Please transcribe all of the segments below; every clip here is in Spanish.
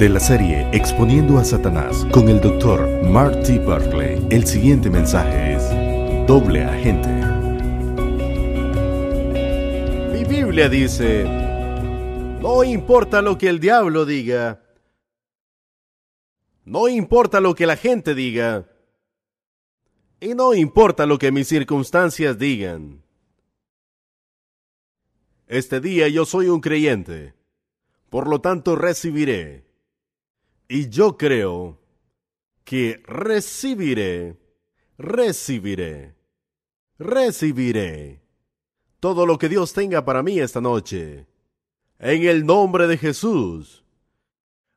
de la serie Exponiendo a Satanás con el doctor Marty Barclay. El siguiente mensaje es Doble Agente. Mi Biblia dice, no importa lo que el diablo diga, no importa lo que la gente diga, y no importa lo que mis circunstancias digan. Este día yo soy un creyente, por lo tanto recibiré. Y yo creo que recibiré, recibiré, recibiré todo lo que Dios tenga para mí esta noche. En el nombre de Jesús.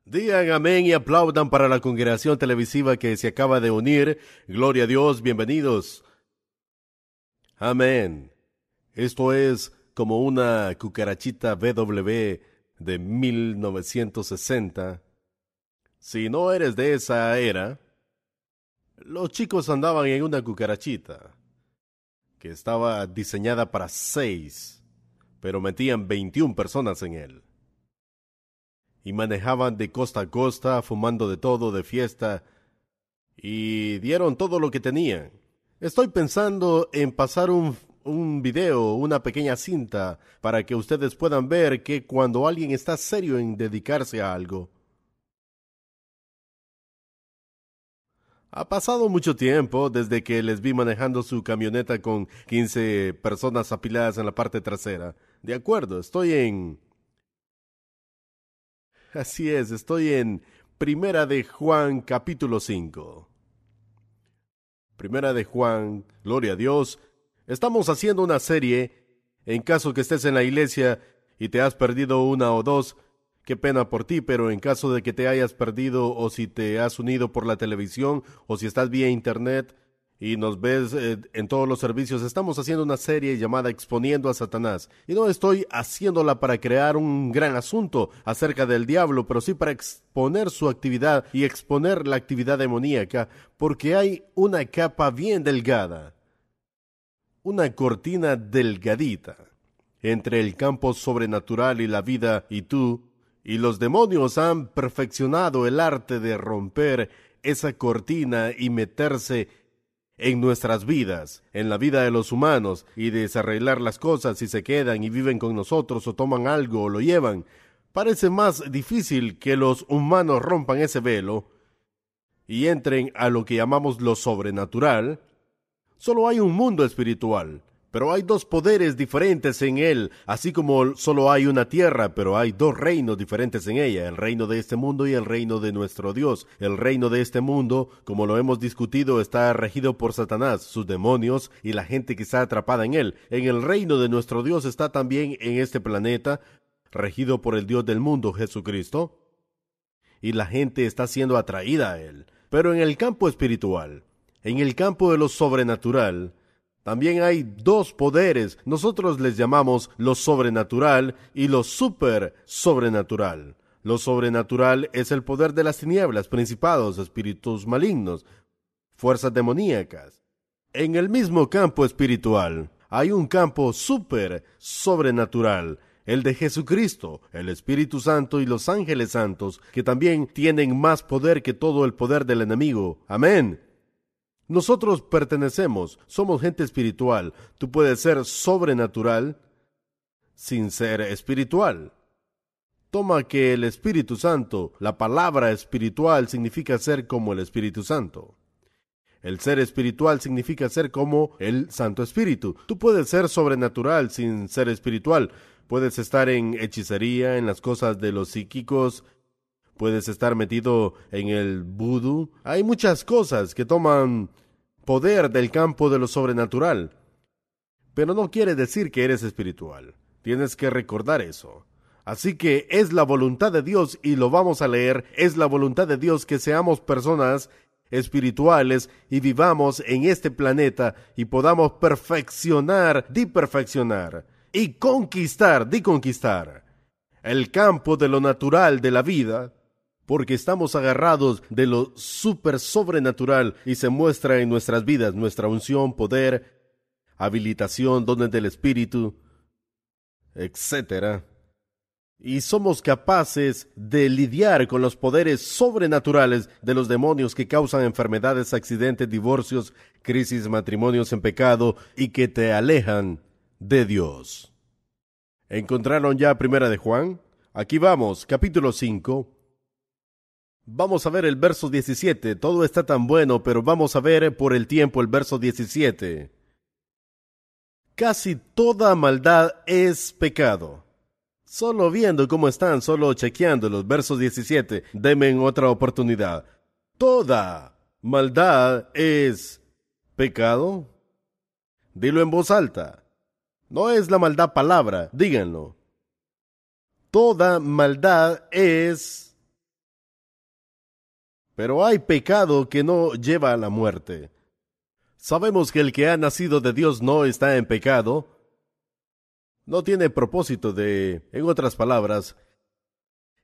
Digan amén y aplaudan para la congregación televisiva que se acaba de unir. Gloria a Dios, bienvenidos. Amén. Esto es como una cucarachita BW de 1960. Si no eres de esa era, los chicos andaban en una cucarachita que estaba diseñada para seis, pero metían 21 personas en él. Y manejaban de costa a costa, fumando de todo, de fiesta, y dieron todo lo que tenían. Estoy pensando en pasar un, un video, una pequeña cinta, para que ustedes puedan ver que cuando alguien está serio en dedicarse a algo, Ha pasado mucho tiempo desde que les vi manejando su camioneta con 15 personas apiladas en la parte trasera. De acuerdo, estoy en... Así es, estoy en Primera de Juan capítulo 5. Primera de Juan, gloria a Dios. Estamos haciendo una serie. En caso que estés en la iglesia y te has perdido una o dos, Qué pena por ti, pero en caso de que te hayas perdido o si te has unido por la televisión o si estás vía internet y nos ves eh, en todos los servicios, estamos haciendo una serie llamada Exponiendo a Satanás. Y no estoy haciéndola para crear un gran asunto acerca del diablo, pero sí para exponer su actividad y exponer la actividad demoníaca, porque hay una capa bien delgada, una cortina delgadita entre el campo sobrenatural y la vida y tú, y los demonios han perfeccionado el arte de romper esa cortina y meterse en nuestras vidas, en la vida de los humanos, y desarreglar las cosas si se quedan y viven con nosotros o toman algo o lo llevan. Parece más difícil que los humanos rompan ese velo y entren a lo que llamamos lo sobrenatural. Solo hay un mundo espiritual, pero hay dos poderes diferentes en él, así como solo hay una tierra, pero hay dos reinos diferentes en ella, el reino de este mundo y el reino de nuestro Dios. El reino de este mundo, como lo hemos discutido, está regido por Satanás, sus demonios y la gente que está atrapada en él. En el reino de nuestro Dios está también en este planeta, regido por el Dios del mundo, Jesucristo, y la gente está siendo atraída a él. Pero en el campo espiritual, en el campo de lo sobrenatural, también hay dos poderes, nosotros les llamamos lo sobrenatural y lo super sobrenatural. Lo sobrenatural es el poder de las tinieblas, principados, espíritus malignos, fuerzas demoníacas. En el mismo campo espiritual hay un campo super sobrenatural, el de Jesucristo, el Espíritu Santo y los ángeles santos, que también tienen más poder que todo el poder del enemigo. Amén. Nosotros pertenecemos, somos gente espiritual. Tú puedes ser sobrenatural sin ser espiritual. Toma que el Espíritu Santo, la palabra espiritual significa ser como el Espíritu Santo. El ser espiritual significa ser como el Santo Espíritu. Tú puedes ser sobrenatural sin ser espiritual. Puedes estar en hechicería, en las cosas de los psíquicos, puedes estar metido en el vudú. Hay muchas cosas que toman poder del campo de lo sobrenatural. Pero no quiere decir que eres espiritual. Tienes que recordar eso. Así que es la voluntad de Dios, y lo vamos a leer, es la voluntad de Dios que seamos personas espirituales y vivamos en este planeta y podamos perfeccionar, di perfeccionar y conquistar, di conquistar el campo de lo natural de la vida porque estamos agarrados de lo super sobrenatural y se muestra en nuestras vidas nuestra unción, poder, habilitación, dones del Espíritu, etc. y somos capaces de lidiar con los poderes sobrenaturales de los demonios que causan enfermedades, accidentes, divorcios, crisis, matrimonios en pecado y que te alejan de Dios. ¿Encontraron ya Primera de Juan? Aquí vamos, capítulo 5. Vamos a ver el verso 17. Todo está tan bueno, pero vamos a ver por el tiempo el verso 17. Casi toda maldad es pecado. Solo viendo cómo están, solo chequeando los versos 17, denme otra oportunidad. Toda maldad es pecado. Dilo en voz alta. No es la maldad palabra, díganlo. Toda maldad es... Pero hay pecado que no lleva a la muerte. Sabemos que el que ha nacido de Dios no está en pecado, no tiene propósito de, en otras palabras,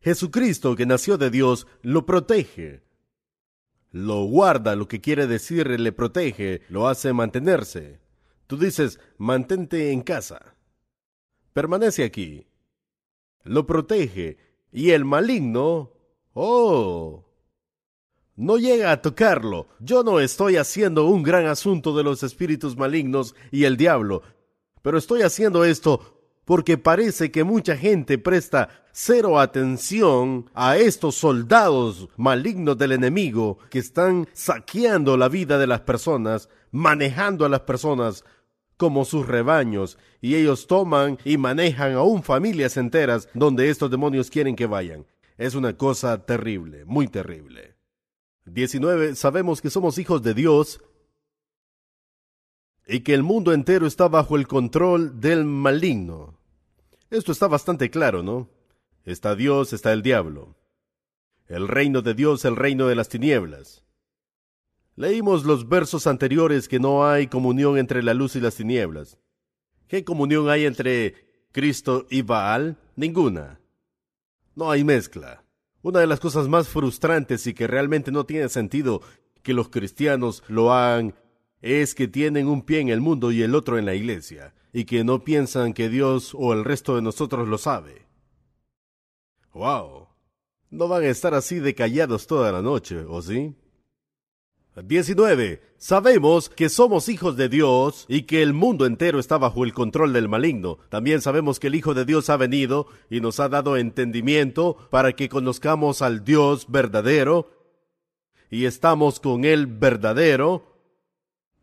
Jesucristo que nació de Dios lo protege, lo guarda, lo que quiere decir le protege, lo hace mantenerse. Tú dices, mantente en casa, permanece aquí, lo protege, y el maligno, oh, no llega a tocarlo. Yo no estoy haciendo un gran asunto de los espíritus malignos y el diablo. Pero estoy haciendo esto porque parece que mucha gente presta cero atención a estos soldados malignos del enemigo que están saqueando la vida de las personas, manejando a las personas como sus rebaños, y ellos toman y manejan aún familias enteras donde estos demonios quieren que vayan. Es una cosa terrible, muy terrible. 19. Sabemos que somos hijos de Dios y que el mundo entero está bajo el control del maligno. Esto está bastante claro, ¿no? Está Dios, está el diablo. El reino de Dios, el reino de las tinieblas. Leímos los versos anteriores que no hay comunión entre la luz y las tinieblas. ¿Qué comunión hay entre Cristo y Baal? Ninguna. No hay mezcla. Una de las cosas más frustrantes y que realmente no tiene sentido que los cristianos lo hagan es que tienen un pie en el mundo y el otro en la iglesia, y que no piensan que Dios o el resto de nosotros lo sabe. ¡Wow! No van a estar así de callados toda la noche, ¿o sí? 19. Sabemos que somos hijos de Dios y que el mundo entero está bajo el control del maligno. También sabemos que el Hijo de Dios ha venido y nos ha dado entendimiento para que conozcamos al Dios verdadero y estamos con Él verdadero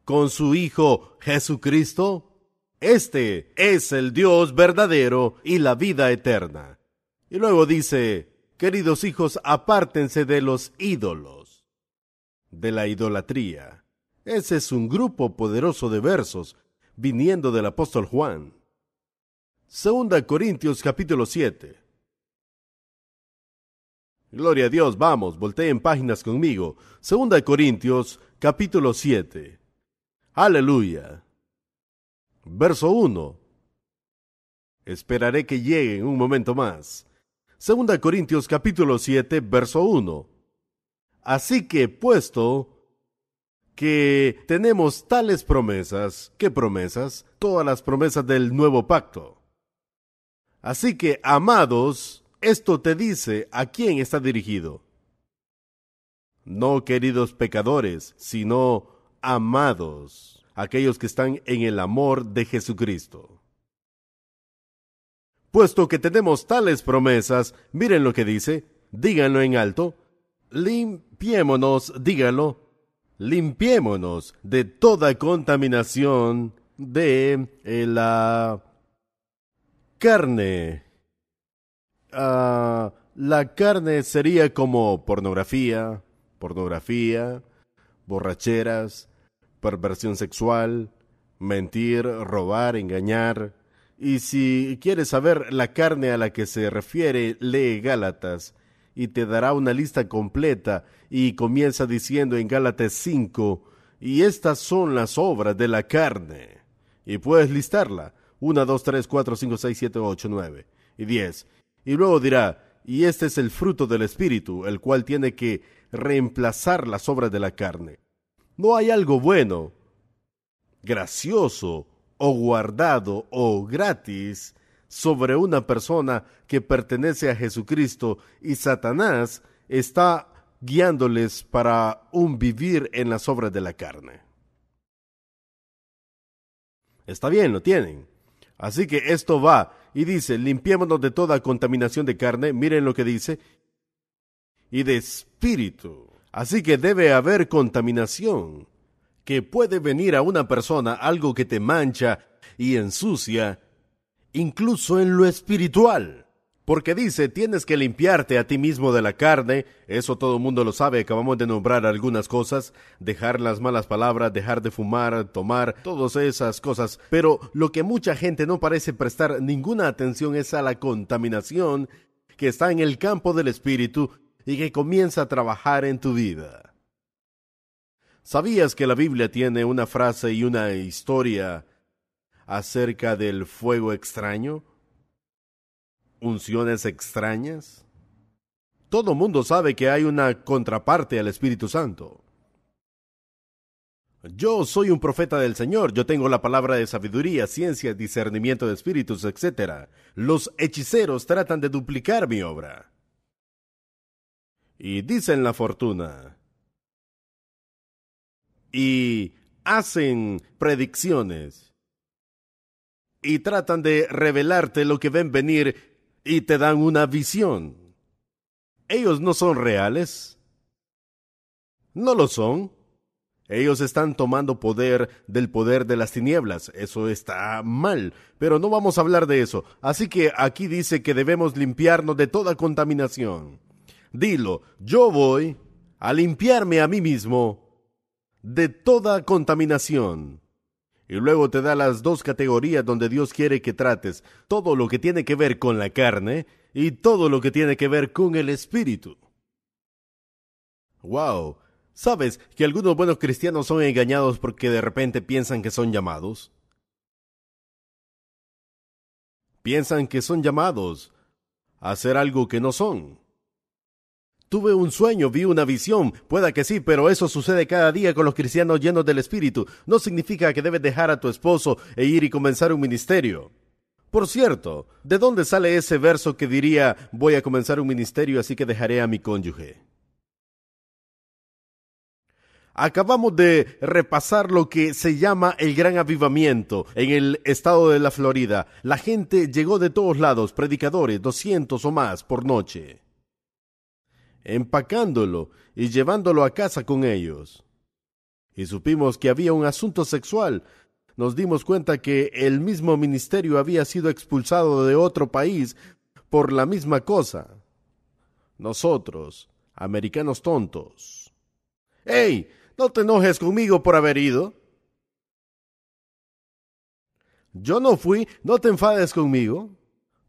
con su Hijo Jesucristo? Este es el Dios verdadero y la vida eterna. Y luego dice, queridos hijos, apártense de los ídolos, de la idolatría. Ese es un grupo poderoso de versos viniendo del apóstol Juan. Segunda Corintios capítulo 7. Gloria a Dios, vamos, volteen páginas conmigo. Segunda Corintios capítulo 7. Aleluya. Verso 1. Esperaré que llegue en un momento más. Segunda Corintios capítulo 7, verso 1. Así que, puesto que tenemos tales promesas, ¿qué promesas? Todas las promesas del nuevo pacto. Así que, amados, esto te dice a quién está dirigido. No queridos pecadores, sino amados, aquellos que están en el amor de Jesucristo. Puesto que tenemos tales promesas, miren lo que dice, díganlo en alto, limpiémonos, díganlo, limpiémonos de toda contaminación de eh, la carne. Ah, la carne sería como pornografía, pornografía, borracheras, perversión sexual, mentir, robar, engañar. Y si quieres saber la carne a la que se refiere, lee Gálatas y te dará una lista completa y comienza diciendo en Gálatas 5, y estas son las obras de la carne. Y puedes listarla, 1, 2, 3, 4, 5, 6, 7, 8, 9 y 10. Y luego dirá, y este es el fruto del Espíritu, el cual tiene que reemplazar las obras de la carne. No hay algo bueno, gracioso o guardado o gratis sobre una persona que pertenece a Jesucristo y Satanás está guiándoles para un vivir en las obras de la carne. Está bien, lo tienen. Así que esto va y dice, limpiémonos de toda contaminación de carne, miren lo que dice, y de espíritu. Así que debe haber contaminación, que puede venir a una persona algo que te mancha y ensucia, incluso en lo espiritual. Porque dice, tienes que limpiarte a ti mismo de la carne, eso todo el mundo lo sabe, acabamos de nombrar algunas cosas, dejar las malas palabras, dejar de fumar, tomar, todas esas cosas, pero lo que mucha gente no parece prestar ninguna atención es a la contaminación que está en el campo del espíritu y que comienza a trabajar en tu vida. ¿Sabías que la Biblia tiene una frase y una historia acerca del fuego extraño? unciones extrañas? Todo mundo sabe que hay una contraparte al Espíritu Santo. Yo soy un profeta del Señor, yo tengo la palabra de sabiduría, ciencia, discernimiento de espíritus, etc. Los hechiceros tratan de duplicar mi obra. Y dicen la fortuna. Y hacen predicciones. Y tratan de revelarte lo que ven venir y te dan una visión. Ellos no son reales. No lo son. Ellos están tomando poder del poder de las tinieblas. Eso está mal. Pero no vamos a hablar de eso. Así que aquí dice que debemos limpiarnos de toda contaminación. Dilo, yo voy a limpiarme a mí mismo de toda contaminación. Y luego te da las dos categorías donde Dios quiere que trates todo lo que tiene que ver con la carne y todo lo que tiene que ver con el espíritu. Wow. ¿Sabes que algunos buenos cristianos son engañados porque de repente piensan que son llamados? Piensan que son llamados a hacer algo que no son. Tuve un sueño, vi una visión. Pueda que sí, pero eso sucede cada día con los cristianos llenos del Espíritu. No significa que debes dejar a tu esposo e ir y comenzar un ministerio. Por cierto, ¿de dónde sale ese verso que diría voy a comenzar un ministerio así que dejaré a mi cónyuge? Acabamos de repasar lo que se llama el gran avivamiento en el estado de la Florida. La gente llegó de todos lados, predicadores, doscientos o más por noche empacándolo y llevándolo a casa con ellos. Y supimos que había un asunto sexual. Nos dimos cuenta que el mismo ministerio había sido expulsado de otro país por la misma cosa. Nosotros, americanos tontos. ¡Ey! No te enojes conmigo por haber ido. Yo no fui, no te enfades conmigo.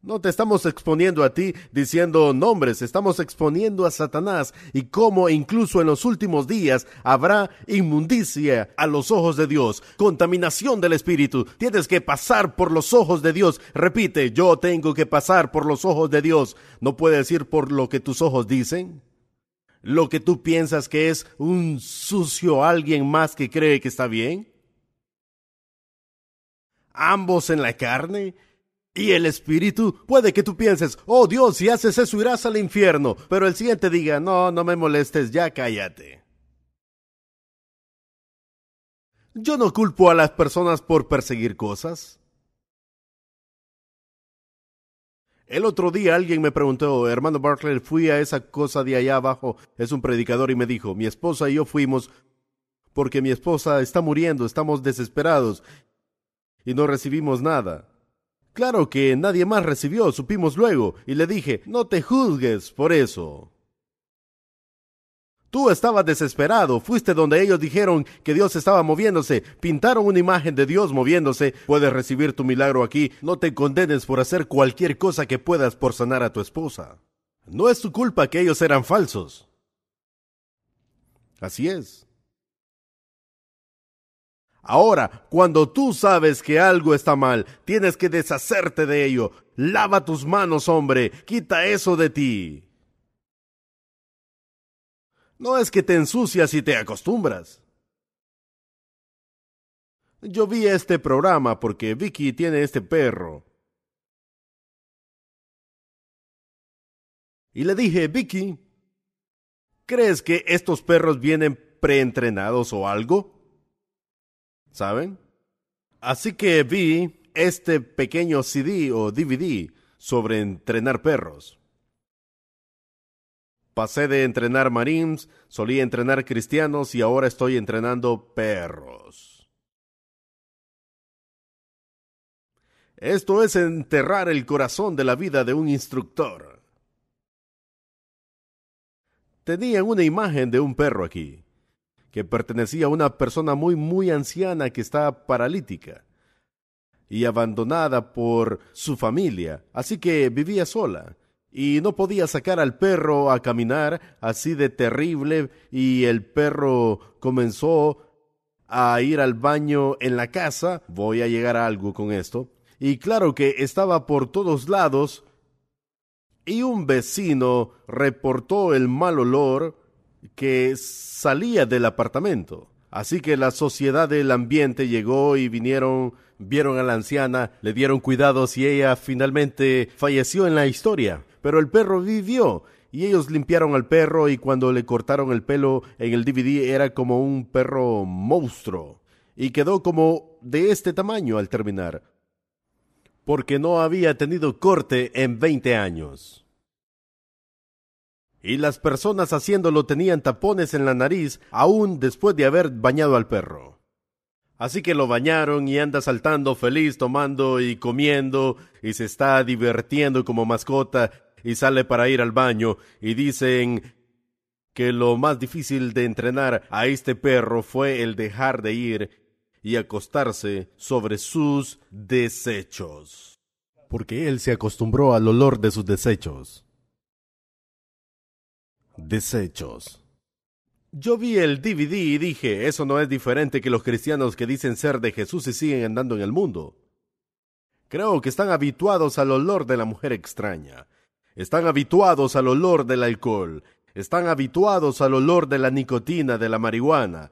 No te estamos exponiendo a ti diciendo nombres, estamos exponiendo a Satanás y cómo incluso en los últimos días habrá inmundicia a los ojos de Dios, contaminación del Espíritu. Tienes que pasar por los ojos de Dios. Repite, yo tengo que pasar por los ojos de Dios. No puedes ir por lo que tus ojos dicen. Lo que tú piensas que es un sucio alguien más que cree que está bien. Ambos en la carne y el espíritu, puede que tú pienses, oh Dios, si haces eso irás al infierno, pero el siguiente diga, no, no me molestes, ya cállate. Yo no culpo a las personas por perseguir cosas. El otro día alguien me preguntó, hermano Bartlett, fui a esa cosa de allá abajo, es un predicador y me dijo, mi esposa y yo fuimos porque mi esposa está muriendo, estamos desesperados y no recibimos nada. Claro que nadie más recibió, supimos luego, y le dije, no te juzgues por eso. Tú estabas desesperado, fuiste donde ellos dijeron que Dios estaba moviéndose, pintaron una imagen de Dios moviéndose, puedes recibir tu milagro aquí, no te condenes por hacer cualquier cosa que puedas por sanar a tu esposa. No es tu culpa que ellos eran falsos. Así es. Ahora, cuando tú sabes que algo está mal, tienes que deshacerte de ello. Lava tus manos, hombre, quita eso de ti. No es que te ensucias y te acostumbras. Yo vi este programa porque Vicky tiene este perro. Y le dije, Vicky, ¿crees que estos perros vienen preentrenados o algo? ¿Saben? Así que vi este pequeño CD o DVD sobre entrenar perros. Pasé de entrenar marines, solía entrenar cristianos y ahora estoy entrenando perros. Esto es enterrar el corazón de la vida de un instructor. Tenían una imagen de un perro aquí, que pertenecía a una persona muy muy anciana que está paralítica y abandonada por su familia, así que vivía sola y no podía sacar al perro a caminar así de terrible y el perro comenzó a ir al baño en la casa. Voy a llegar a algo con esto. Y claro que estaba por todos lados y un vecino reportó el mal olor que salía del apartamento. Así que la sociedad del ambiente llegó y vinieron, vieron a la anciana, le dieron cuidados y ella finalmente falleció en la historia. Pero el perro vivió y ellos limpiaron al perro y cuando le cortaron el pelo en el DVD era como un perro monstruo y quedó como de este tamaño al terminar, porque no había tenido corte en 20 años y las personas haciéndolo tenían tapones en la nariz aún después de haber bañado al perro. Así que lo bañaron y anda saltando feliz, tomando y comiendo, y se está divirtiendo como mascota, y sale para ir al baño, y dicen que lo más difícil de entrenar a este perro fue el dejar de ir y acostarse sobre sus desechos. Porque él se acostumbró al olor de sus desechos desechos. Yo vi el DVD y dije, eso no es diferente que los cristianos que dicen ser de Jesús y siguen andando en el mundo. Creo que están habituados al olor de la mujer extraña. Están habituados al olor del alcohol. Están habituados al olor de la nicotina, de la marihuana.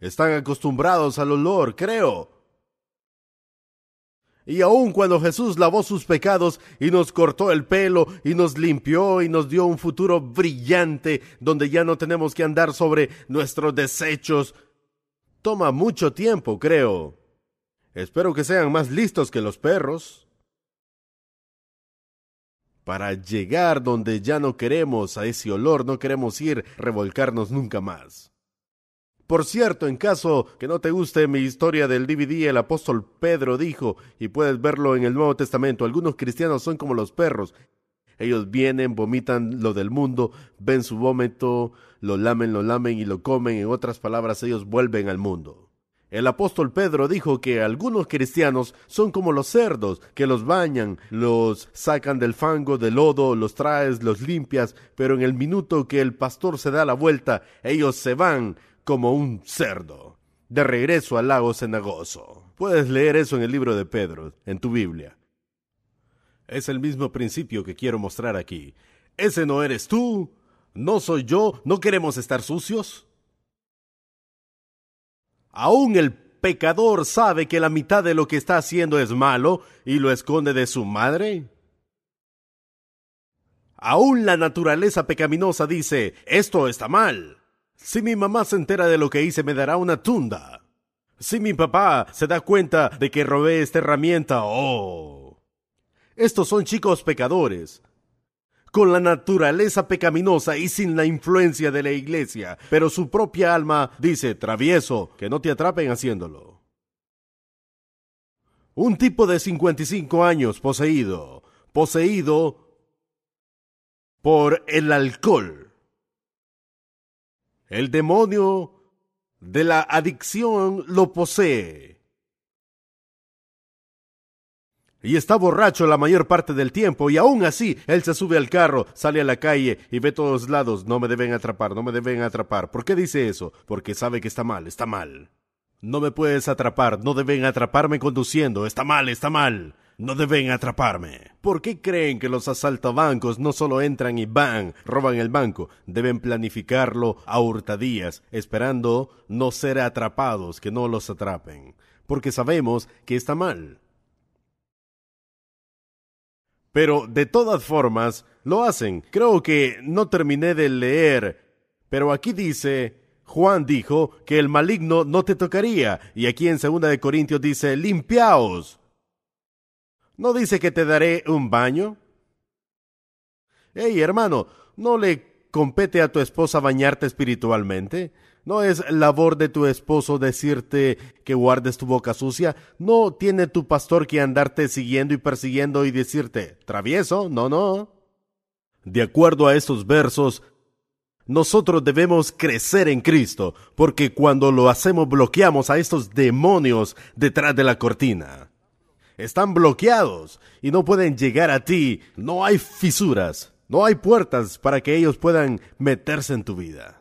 Están acostumbrados al olor, creo, y aun cuando Jesús lavó sus pecados y nos cortó el pelo y nos limpió y nos dio un futuro brillante donde ya no tenemos que andar sobre nuestros desechos, toma mucho tiempo, creo. Espero que sean más listos que los perros. Para llegar donde ya no queremos a ese olor, no queremos ir, revolcarnos nunca más. Por cierto, en caso que no te guste mi historia del DVD, el apóstol Pedro dijo, y puedes verlo en el Nuevo Testamento, algunos cristianos son como los perros. Ellos vienen, vomitan lo del mundo, ven su vómito, lo lamen, lo lamen y lo comen. En otras palabras, ellos vuelven al mundo. El apóstol Pedro dijo que algunos cristianos son como los cerdos, que los bañan, los sacan del fango, del lodo, los traes, los limpias, pero en el minuto que el pastor se da la vuelta, ellos se van, como un cerdo, de regreso al lago cenagoso. Puedes leer eso en el libro de Pedro, en tu Biblia. Es el mismo principio que quiero mostrar aquí. Ese no eres tú, no soy yo, no queremos estar sucios. Aún el pecador sabe que la mitad de lo que está haciendo es malo y lo esconde de su madre. Aún la naturaleza pecaminosa dice, esto está mal. Si mi mamá se entera de lo que hice, me dará una tunda. Si mi papá se da cuenta de que robé esta herramienta, oh. Estos son chicos pecadores, con la naturaleza pecaminosa y sin la influencia de la iglesia, pero su propia alma dice, travieso, que no te atrapen haciéndolo. Un tipo de 55 años poseído, poseído por el alcohol el demonio de la adicción lo posee. Y está borracho la mayor parte del tiempo, y aún así él se sube al carro, sale a la calle y ve todos lados, no me deben atrapar, no me deben atrapar. ¿Por qué dice eso? Porque sabe que está mal, está mal. No me puedes atrapar, no deben atraparme conduciendo, está mal, está mal. No deben atraparme. ¿Por qué creen que los asaltabancos no solo entran y van, roban el banco? Deben planificarlo a hurtadías, esperando no ser atrapados, que no los atrapen. Porque sabemos que está mal. Pero de todas formas, lo hacen. Creo que no terminé de leer, pero aquí dice, Juan dijo que el maligno no te tocaría, y aquí en 2 de Corintios dice, limpiaos. ¿No dice que te daré un baño? Hey, hermano, ¿no le compete a tu esposa bañarte espiritualmente? ¿No es labor de tu esposo decirte que guardes tu boca sucia? ¿No tiene tu pastor que andarte siguiendo y persiguiendo y decirte, travieso? No, no. De acuerdo a estos versos, nosotros debemos crecer en Cristo, porque cuando lo hacemos bloqueamos a estos demonios detrás de la cortina. Están bloqueados y no pueden llegar a ti. No hay fisuras, no hay puertas para que ellos puedan meterse en tu vida.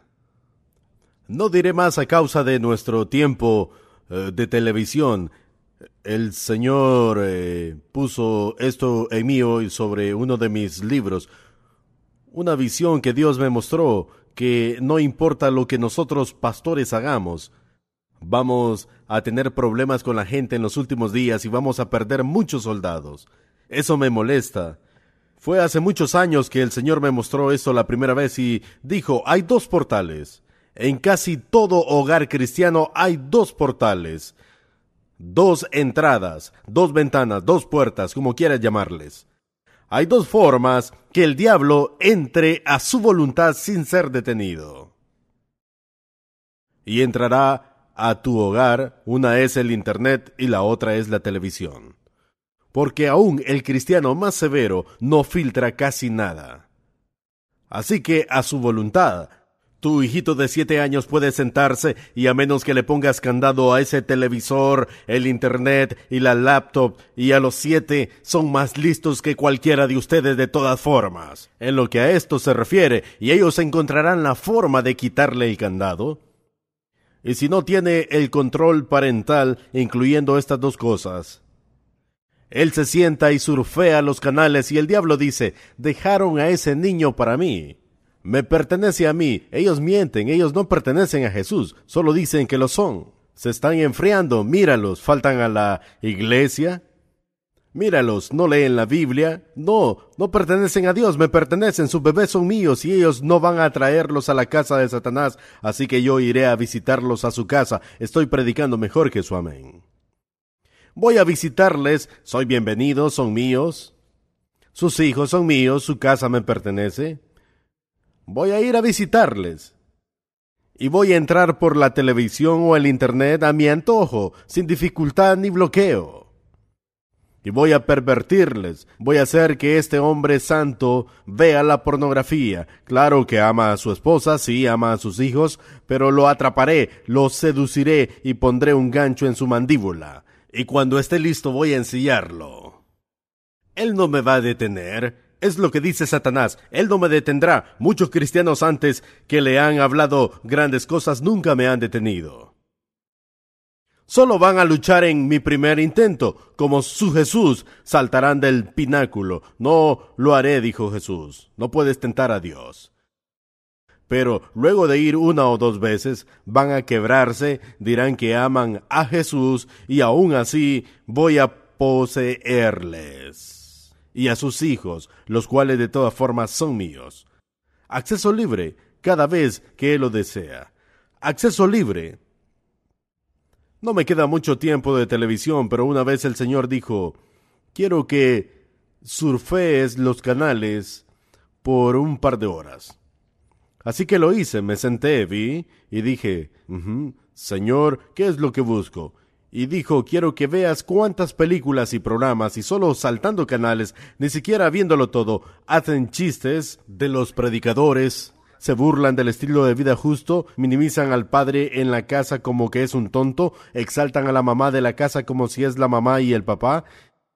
No diré más a causa de nuestro tiempo eh, de televisión. El Señor eh, puso esto en mí hoy sobre uno de mis libros. Una visión que Dios me mostró que no importa lo que nosotros pastores hagamos, vamos a tener problemas con la gente en los últimos días y vamos a perder muchos soldados. Eso me molesta. Fue hace muchos años que el Señor me mostró esto la primera vez y dijo, hay dos portales. En casi todo hogar cristiano hay dos portales, dos entradas, dos ventanas, dos puertas, como quieras llamarles. Hay dos formas que el diablo entre a su voluntad sin ser detenido. Y entrará a tu hogar, una es el Internet y la otra es la televisión. Porque aún el cristiano más severo no filtra casi nada. Así que a su voluntad tu hijito de siete años puede sentarse y a menos que le pongas candado a ese televisor, el internet y la laptop, y a los siete son más listos que cualquiera de ustedes de todas formas. En lo que a esto se refiere, y ellos encontrarán la forma de quitarle el candado. Y si no tiene el control parental, incluyendo estas dos cosas, él se sienta y surfea los canales y el diablo dice, dejaron a ese niño para mí me pertenece a mí. Ellos mienten, ellos no pertenecen a Jesús, solo dicen que lo son. Se están enfriando, míralos, faltan a la iglesia. Míralos, no leen la Biblia. No, no pertenecen a Dios, me pertenecen, sus bebés son míos y ellos no van a traerlos a la casa de Satanás, así que yo iré a visitarlos a su casa. Estoy predicando mejor que su amén. Voy a visitarles, soy bienvenido, son míos. Sus hijos son míos, su casa me pertenece. Voy a ir a visitarles. Y voy a entrar por la televisión o el Internet a mi antojo, sin dificultad ni bloqueo. Y voy a pervertirles, voy a hacer que este hombre santo vea la pornografía. Claro que ama a su esposa, sí, ama a sus hijos, pero lo atraparé, lo seduciré y pondré un gancho en su mandíbula. Y cuando esté listo voy a ensillarlo. Él no me va a detener, es lo que dice Satanás. Él no me detendrá. Muchos cristianos antes que le han hablado grandes cosas nunca me han detenido. Solo van a luchar en mi primer intento. Como su Jesús saltarán del pináculo. No lo haré, dijo Jesús. No puedes tentar a Dios. Pero luego de ir una o dos veces, van a quebrarse, dirán que aman a Jesús y aún así voy a poseerles y a sus hijos, los cuales de todas formas son míos. Acceso libre cada vez que Él lo desea. Acceso libre. No me queda mucho tiempo de televisión, pero una vez el Señor dijo, quiero que surfees los canales por un par de horas. Así que lo hice, me senté, vi y dije, Señor, ¿qué es lo que busco? y dijo quiero que veas cuántas películas y programas y solo saltando canales, ni siquiera viéndolo todo, hacen chistes de los predicadores, se burlan del estilo de vida justo, minimizan al padre en la casa como que es un tonto, exaltan a la mamá de la casa como si es la mamá y el papá,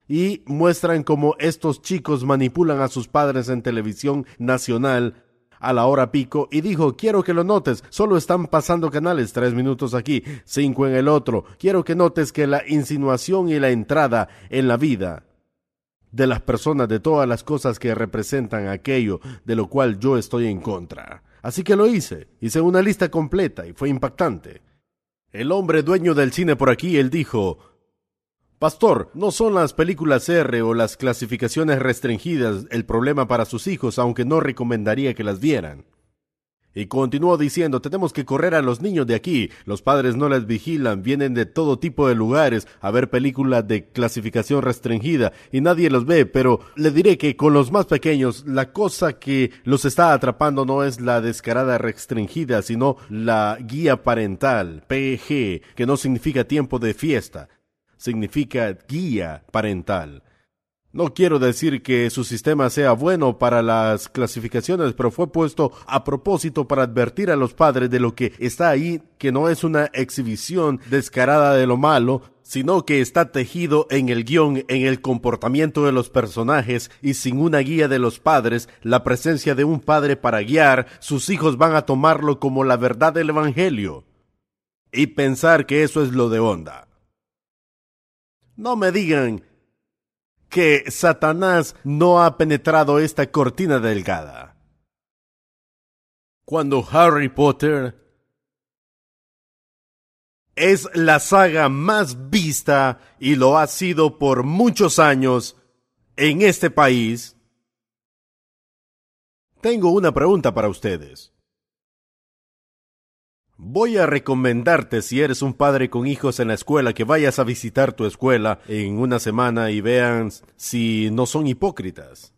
y muestran cómo estos chicos manipulan a sus padres en televisión nacional a la hora pico y dijo, quiero que lo notes, solo están pasando canales, tres minutos aquí, cinco en el otro. Quiero que notes que la insinuación y la entrada en la vida de las personas, de todas las cosas que representan aquello de lo cual yo estoy en contra. Así que lo hice, hice una lista completa y fue impactante. El hombre dueño del cine por aquí, él dijo, Pastor, no son las películas R o las clasificaciones restringidas el problema para sus hijos, aunque no recomendaría que las vieran. Y continuó diciendo, tenemos que correr a los niños de aquí. Los padres no les vigilan, vienen de todo tipo de lugares a ver películas de clasificación restringida y nadie los ve, pero le diré que con los más pequeños la cosa que los está atrapando no es la descarada restringida, sino la guía parental, PG, que no significa tiempo de fiesta, significa guía parental. No quiero decir que su sistema sea bueno para las clasificaciones, pero fue puesto a propósito para advertir a los padres de lo que está ahí, que no es una exhibición descarada de lo malo, sino que está tejido en el guion, en el comportamiento de los personajes y sin una guía de los padres, la presencia de un padre para guiar, sus hijos van a tomarlo como la verdad del Evangelio y pensar que eso es lo de onda. No me digan que Satanás no ha penetrado esta cortina delgada. Cuando Harry Potter es la saga más vista y lo ha sido por muchos años en este país, tengo una pregunta para ustedes. Voy a recomendarte si eres un padre con hijos en la escuela que vayas a visitar tu escuela en una semana y vean si no son hipócritas.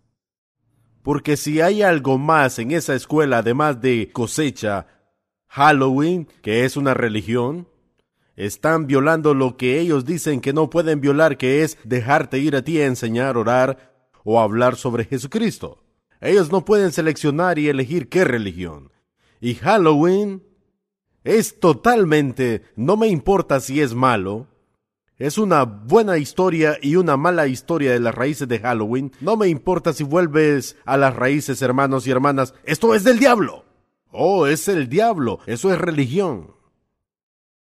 Porque si hay algo más en esa escuela además de cosecha, Halloween, que es una religión, están violando lo que ellos dicen que no pueden violar, que es dejarte ir a ti a enseñar, orar o hablar sobre Jesucristo. Ellos no pueden seleccionar y elegir qué religión. Y Halloween es totalmente, no me importa si es malo, es una buena historia y una mala historia de las raíces de Halloween. No me importa si vuelves a las raíces, hermanos y hermanas. Esto es del diablo. Oh, es el diablo. Eso es religión.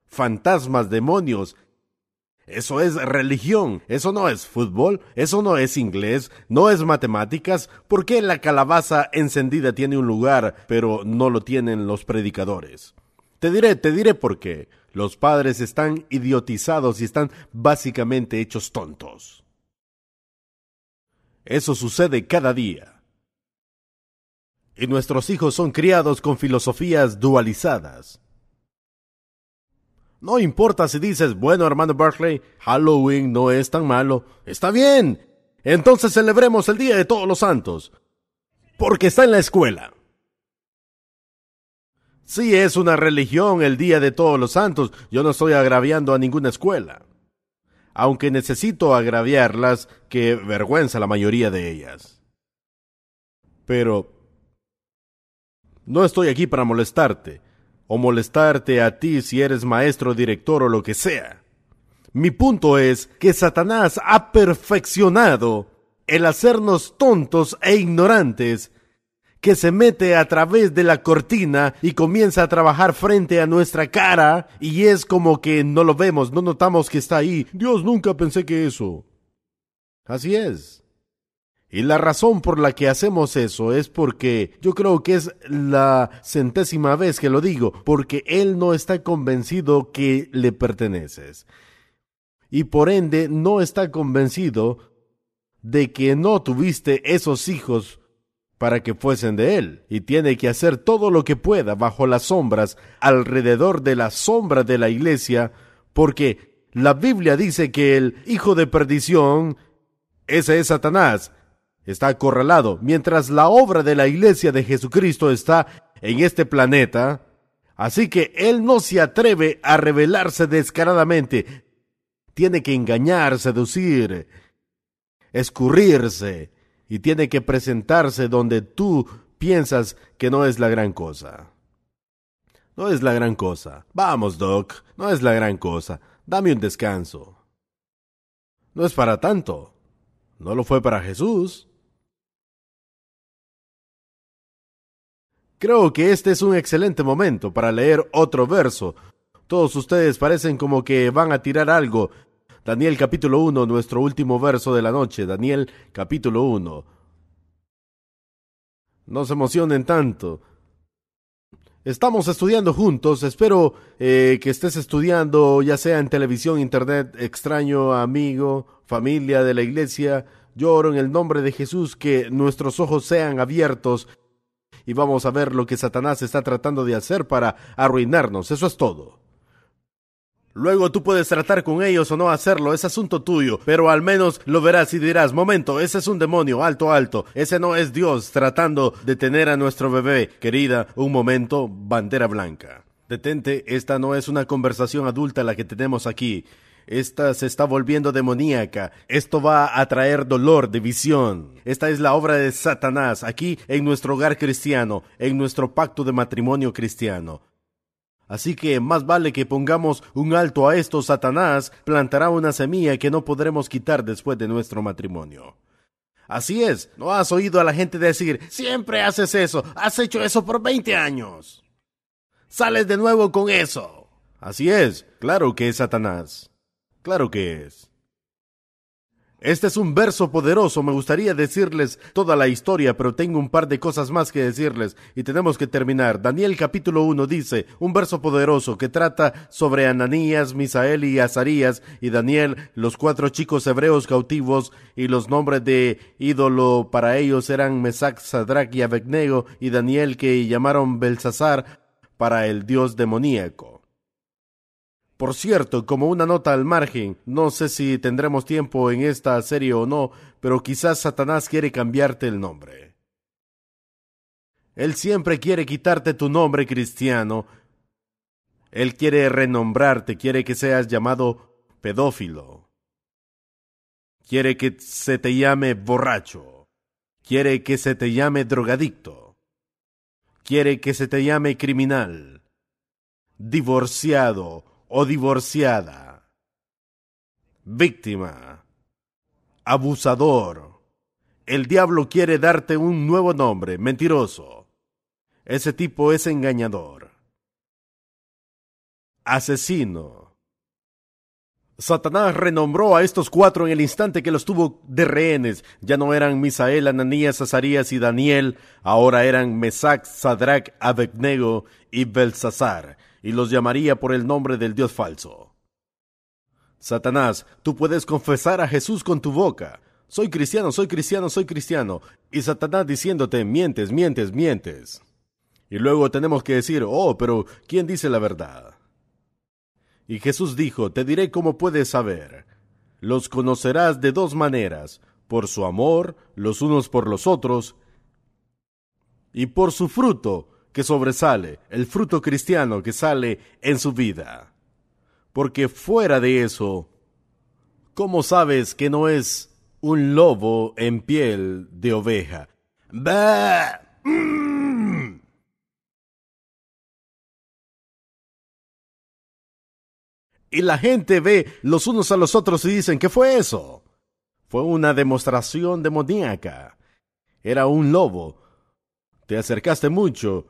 Fantasmas, demonios. Eso es religión. Eso no es fútbol. Eso no es inglés. No es matemáticas. ¿Por qué la calabaza encendida tiene un lugar, pero no lo tienen los predicadores? Te diré, te diré por qué. Los padres están idiotizados y están básicamente hechos tontos. Eso sucede cada día. Y nuestros hijos son criados con filosofías dualizadas. No importa si dices, bueno hermano Berkeley, Halloween no es tan malo. Está bien. Entonces celebremos el Día de Todos los Santos. Porque está en la escuela. Sí es una religión el Día de Todos los Santos. Yo no estoy agraviando a ninguna escuela. Aunque necesito agraviarlas, que vergüenza la mayoría de ellas. Pero no estoy aquí para molestarte, o molestarte a ti si eres maestro, director o lo que sea. Mi punto es que Satanás ha perfeccionado el hacernos tontos e ignorantes que se mete a través de la cortina y comienza a trabajar frente a nuestra cara y es como que no lo vemos, no notamos que está ahí. Dios nunca pensé que eso. Así es. Y la razón por la que hacemos eso es porque yo creo que es la centésima vez que lo digo, porque Él no está convencido que le perteneces. Y por ende no está convencido de que no tuviste esos hijos para que fuesen de él, y tiene que hacer todo lo que pueda bajo las sombras, alrededor de la sombra de la iglesia, porque la Biblia dice que el hijo de perdición, ese es Satanás, está acorralado, mientras la obra de la iglesia de Jesucristo está en este planeta, así que él no se atreve a revelarse descaradamente, tiene que engañar, seducir, escurrirse, y tiene que presentarse donde tú piensas que no es la gran cosa. No es la gran cosa. Vamos, Doc, no es la gran cosa. Dame un descanso. No es para tanto. No lo fue para Jesús. Creo que este es un excelente momento para leer otro verso. Todos ustedes parecen como que van a tirar algo Daniel capítulo 1, nuestro último verso de la noche. Daniel capítulo 1. No se emocionen tanto. Estamos estudiando juntos. Espero eh, que estés estudiando, ya sea en televisión, internet, extraño, amigo, familia de la iglesia. Yo oro en el nombre de Jesús que nuestros ojos sean abiertos y vamos a ver lo que Satanás está tratando de hacer para arruinarnos. Eso es todo. Luego tú puedes tratar con ellos o no hacerlo, es asunto tuyo, pero al menos lo verás y dirás, momento, ese es un demonio, alto, alto, ese no es Dios tratando de tener a nuestro bebé, querida, un momento, bandera blanca. Detente, esta no es una conversación adulta la que tenemos aquí. Esta se está volviendo demoníaca. Esto va a traer dolor, división. Esta es la obra de Satanás aquí en nuestro hogar cristiano, en nuestro pacto de matrimonio cristiano. Así que más vale que pongamos un alto a esto. Satanás plantará una semilla que no podremos quitar después de nuestro matrimonio. Así es, ¿no has oído a la gente decir, siempre haces eso, has hecho eso por 20 años? Sales de nuevo con eso. Así es, claro que es Satanás. Claro que es. Este es un verso poderoso, me gustaría decirles toda la historia, pero tengo un par de cosas más que decirles y tenemos que terminar. Daniel capítulo 1 dice, un verso poderoso que trata sobre Ananías, Misael y Azarías y Daniel, los cuatro chicos hebreos cautivos y los nombres de ídolo para ellos eran Mesac, Sadrach y Abednego y Daniel que llamaron Belsasar para el dios demoníaco. Por cierto, como una nota al margen, no sé si tendremos tiempo en esta serie o no, pero quizás Satanás quiere cambiarte el nombre. Él siempre quiere quitarte tu nombre cristiano. Él quiere renombrarte, quiere que seas llamado pedófilo. Quiere que se te llame borracho. Quiere que se te llame drogadicto. Quiere que se te llame criminal. Divorciado o divorciada, víctima, abusador. El diablo quiere darte un nuevo nombre, mentiroso. Ese tipo es engañador. Asesino. Satanás renombró a estos cuatro en el instante que los tuvo de rehenes. Ya no eran Misael, Ananías, Azarías y Daniel, ahora eran Mesac, Sadrach, Abednego y Belsasar y los llamaría por el nombre del Dios falso. Satanás, tú puedes confesar a Jesús con tu boca. Soy cristiano, soy cristiano, soy cristiano. Y Satanás diciéndote, mientes, mientes, mientes. Y luego tenemos que decir, oh, pero ¿quién dice la verdad? Y Jesús dijo, te diré cómo puedes saber. Los conocerás de dos maneras, por su amor, los unos por los otros, y por su fruto, que sobresale, el fruto cristiano que sale en su vida. Porque fuera de eso, ¿cómo sabes que no es un lobo en piel de oveja? ¡Bah! Mm. Y la gente ve los unos a los otros y dicen, ¿qué fue eso? Fue una demostración demoníaca. Era un lobo. Te acercaste mucho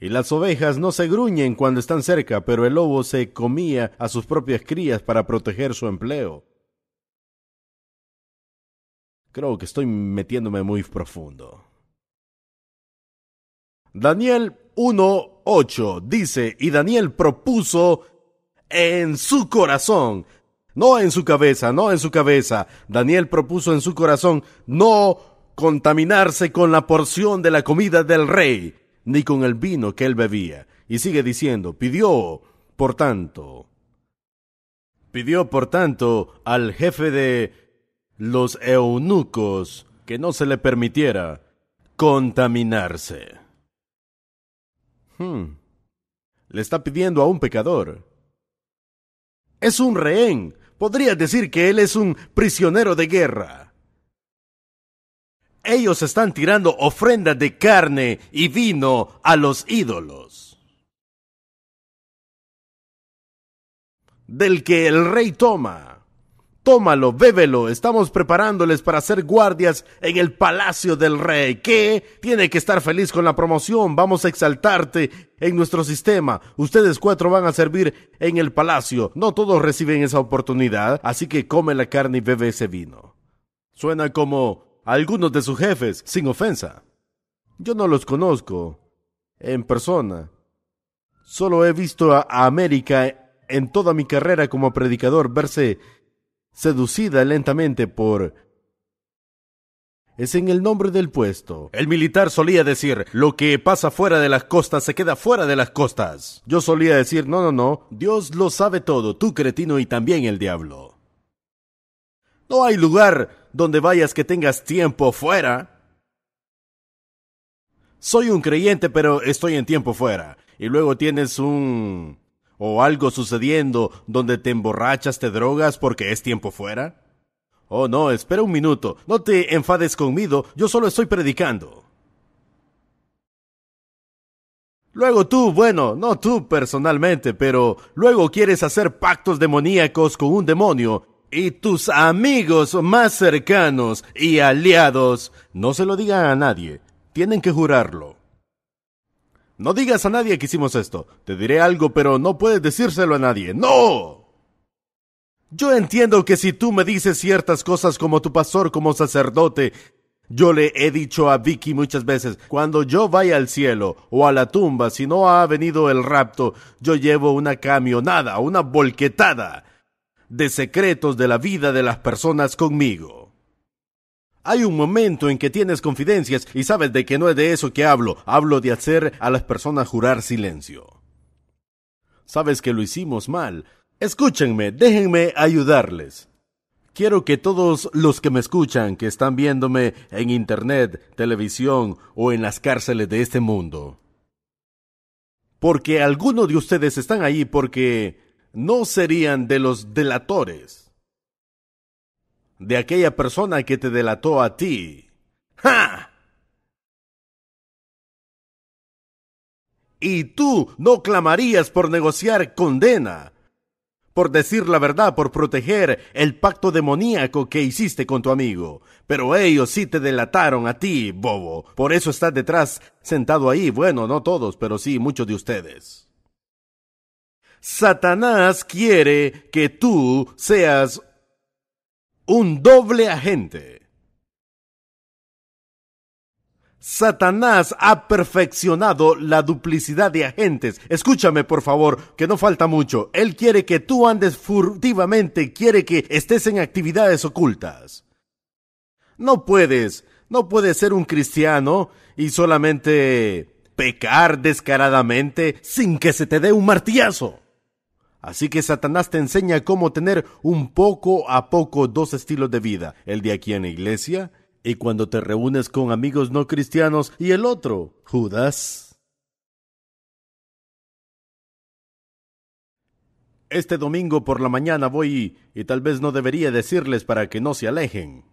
y las ovejas no se gruñen cuando están cerca, pero el lobo se comía a sus propias crías para proteger su empleo. Creo que estoy metiéndome muy profundo. Daniel 1.8 dice, y Daniel propuso en su corazón, no en su cabeza, no en su cabeza, Daniel propuso en su corazón no contaminarse con la porción de la comida del rey, ni con el vino que él bebía. Y sigue diciendo, pidió, por tanto, pidió, por tanto, al jefe de los eunucos que no se le permitiera contaminarse. Hmm. Le está pidiendo a un pecador. Es un rehén. Podría decir que él es un prisionero de guerra ellos están tirando ofrenda de carne y vino a los ídolos. Del que el rey toma. Tómalo, bébelo, estamos preparándoles para ser guardias en el palacio del rey. ¿Qué? Tiene que estar feliz con la promoción, vamos a exaltarte en nuestro sistema. Ustedes cuatro van a servir en el palacio. No todos reciben esa oportunidad, así que come la carne y bebe ese vino. Suena como algunos de sus jefes, sin ofensa. Yo no los conozco. en persona. Solo he visto a América en toda mi carrera como predicador verse seducida lentamente por... Es en el nombre del puesto. El militar solía decir, lo que pasa fuera de las costas se queda fuera de las costas. Yo solía decir, no, no, no, Dios lo sabe todo, tú cretino y también el diablo. No hay lugar donde vayas que tengas tiempo fuera. Soy un creyente, pero estoy en tiempo fuera. Y luego tienes un o algo sucediendo donde te emborrachas, te drogas porque es tiempo fuera? Oh, no, espera un minuto, no te enfades conmigo, yo solo estoy predicando. Luego tú, bueno, no tú personalmente, pero luego quieres hacer pactos demoníacos con un demonio y tus amigos más cercanos y aliados no se lo digan a nadie, tienen que jurarlo. No digas a nadie que hicimos esto. Te diré algo, pero no puedes decírselo a nadie. ¡No! Yo entiendo que si tú me dices ciertas cosas como tu pastor, como sacerdote, yo le he dicho a Vicky muchas veces, cuando yo vaya al cielo o a la tumba, si no ha venido el rapto, yo llevo una camionada, una volquetada de secretos de la vida de las personas conmigo. Hay un momento en que tienes confidencias y sabes de que no es de eso que hablo, hablo de hacer a las personas jurar silencio. Sabes que lo hicimos mal. Escúchenme, déjenme ayudarles. Quiero que todos los que me escuchan, que están viéndome en Internet, televisión o en las cárceles de este mundo, porque algunos de ustedes están ahí porque no serían de los delatores de aquella persona que te delató a ti. ¡Ja! Y tú no clamarías por negociar condena, por decir la verdad, por proteger el pacto demoníaco que hiciste con tu amigo. Pero ellos sí te delataron a ti, bobo. Por eso estás detrás, sentado ahí. Bueno, no todos, pero sí muchos de ustedes. Satanás quiere que tú seas un doble agente. Satanás ha perfeccionado la duplicidad de agentes. Escúchame, por favor, que no falta mucho. Él quiere que tú andes furtivamente, quiere que estés en actividades ocultas. No puedes, no puedes ser un cristiano y solamente pecar descaradamente sin que se te dé un martillazo. Así que Satanás te enseña cómo tener un poco a poco dos estilos de vida, el de aquí en la iglesia y cuando te reúnes con amigos no cristianos y el otro, Judas. Este domingo por la mañana voy y tal vez no debería decirles para que no se alejen.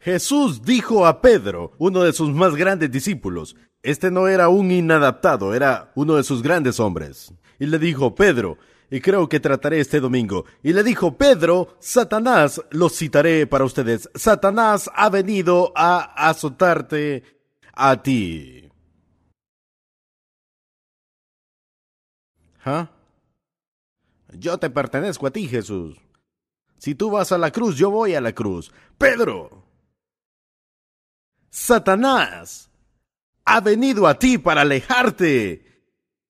Jesús dijo a Pedro, uno de sus más grandes discípulos, este no era un inadaptado, era uno de sus grandes hombres. Y le dijo, Pedro, y creo que trataré este domingo. Y le dijo, Pedro, Satanás, lo citaré para ustedes, Satanás ha venido a azotarte a ti. ¿Ah? Yo te pertenezco a ti, Jesús. Si tú vas a la cruz, yo voy a la cruz. Pedro, Satanás ha venido a ti para alejarte,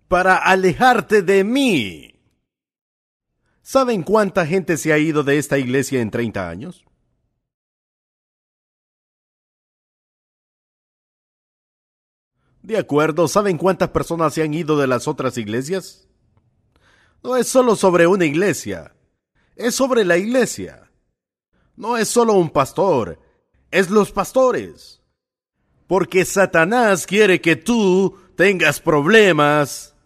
para alejarte de mí. ¿Saben cuánta gente se ha ido de esta iglesia en 30 años? De acuerdo, ¿saben cuántas personas se han ido de las otras iglesias? No es solo sobre una iglesia, es sobre la iglesia. No es solo un pastor, es los pastores porque Satanás quiere que tú tengas problemas,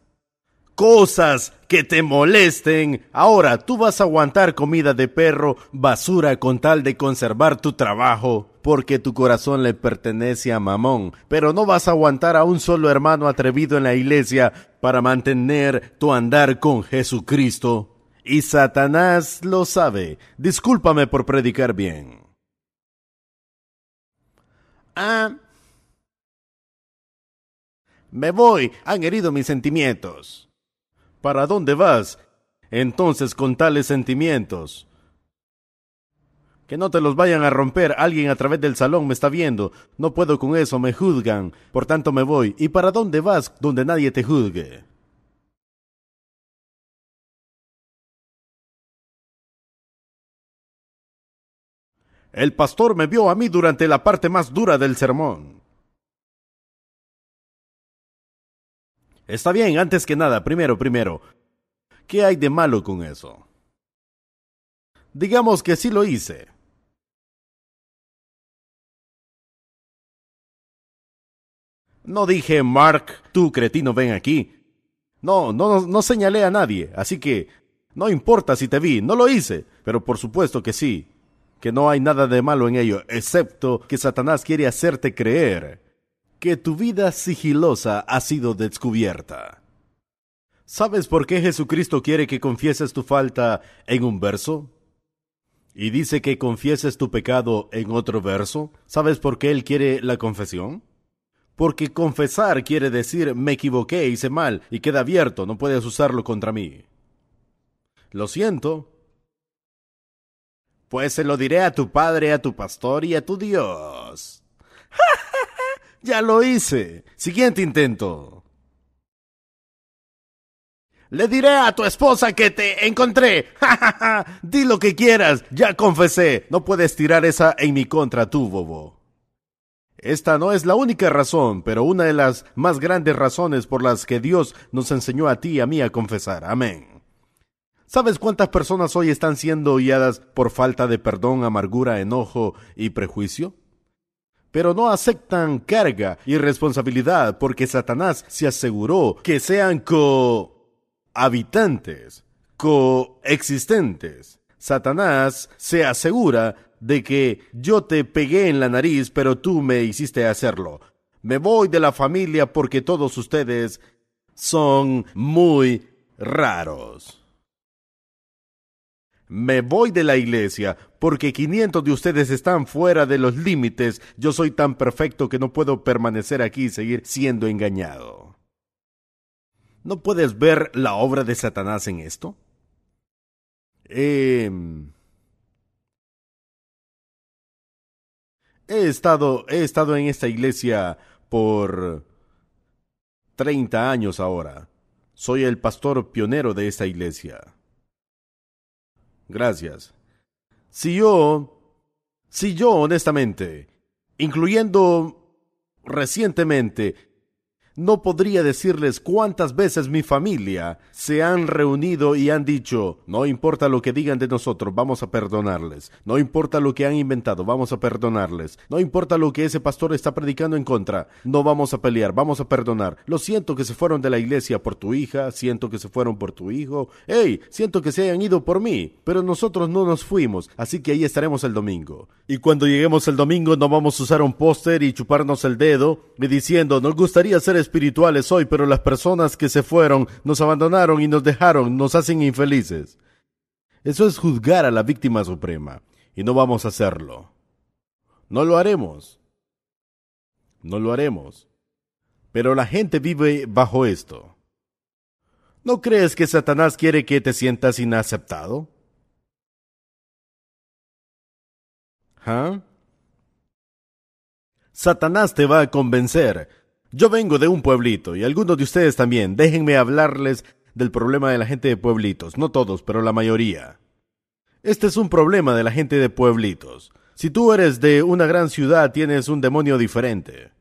cosas que te molesten. Ahora tú vas a aguantar comida de perro, basura con tal de conservar tu trabajo, porque tu corazón le pertenece a Mamón, pero no vas a aguantar a un solo hermano atrevido en la iglesia para mantener tu andar con Jesucristo. Y Satanás lo sabe. Discúlpame por predicar bien. Ah, me voy, han herido mis sentimientos. ¿Para dónde vas? Entonces con tales sentimientos. Que no te los vayan a romper. Alguien a través del salón me está viendo. No puedo con eso, me juzgan. Por tanto me voy. ¿Y para dónde vas donde nadie te juzgue? El pastor me vio a mí durante la parte más dura del sermón. Está bien, antes que nada, primero, primero, ¿qué hay de malo con eso? Digamos que sí lo hice. No dije, Mark, tú cretino, ven aquí. No, no, no señalé a nadie, así que no importa si te vi, no lo hice, pero por supuesto que sí, que no hay nada de malo en ello, excepto que Satanás quiere hacerte creer que tu vida sigilosa ha sido descubierta. ¿Sabes por qué Jesucristo quiere que confieses tu falta en un verso? Y dice que confieses tu pecado en otro verso. ¿Sabes por qué Él quiere la confesión? Porque confesar quiere decir me equivoqué, hice mal, y queda abierto, no puedes usarlo contra mí. Lo siento, pues se lo diré a tu padre, a tu pastor y a tu Dios. ya lo hice. Siguiente intento. Le diré a tu esposa que te encontré. Di lo que quieras. Ya confesé. No puedes tirar esa en mi contra tú, bobo. Esta no es la única razón, pero una de las más grandes razones por las que Dios nos enseñó a ti y a mí a confesar. Amén. ¿Sabes cuántas personas hoy están siendo guiadas por falta de perdón, amargura, enojo y prejuicio? Pero no aceptan carga y responsabilidad porque Satanás se aseguró que sean cohabitantes, coexistentes. Satanás se asegura de que yo te pegué en la nariz, pero tú me hiciste hacerlo. Me voy de la familia porque todos ustedes son muy raros. Me voy de la iglesia porque 500 de ustedes están fuera de los límites. Yo soy tan perfecto que no puedo permanecer aquí y seguir siendo engañado. ¿No puedes ver la obra de Satanás en esto? he estado he estado en esta iglesia por 30 años ahora. Soy el pastor pionero de esta iglesia. Gracias. Si yo, si yo honestamente, incluyendo recientemente, no podría decirles cuántas veces mi familia se han reunido y han dicho, no importa lo que digan de nosotros, vamos a perdonarles. No importa lo que han inventado, vamos a perdonarles. No importa lo que ese pastor está predicando en contra, no vamos a pelear, vamos a perdonar. Lo siento que se fueron de la iglesia por tu hija, siento que se fueron por tu hijo. Hey, siento que se hayan ido por mí, pero nosotros no nos fuimos, así que ahí estaremos el domingo. Y cuando lleguemos el domingo no vamos a usar un póster y chuparnos el dedo, y diciendo, nos gustaría ser espirituales hoy, pero las personas que se fueron nos abandonaron y nos dejaron, nos hacen infelices. Eso es juzgar a la víctima suprema, y no vamos a hacerlo. No lo haremos. No lo haremos. Pero la gente vive bajo esto. ¿No crees que Satanás quiere que te sientas inaceptado? ¿Ah? Satanás te va a convencer yo vengo de un pueblito y algunos de ustedes también. Déjenme hablarles del problema de la gente de pueblitos. No todos, pero la mayoría. Este es un problema de la gente de pueblitos. Si tú eres de una gran ciudad, tienes un demonio diferente.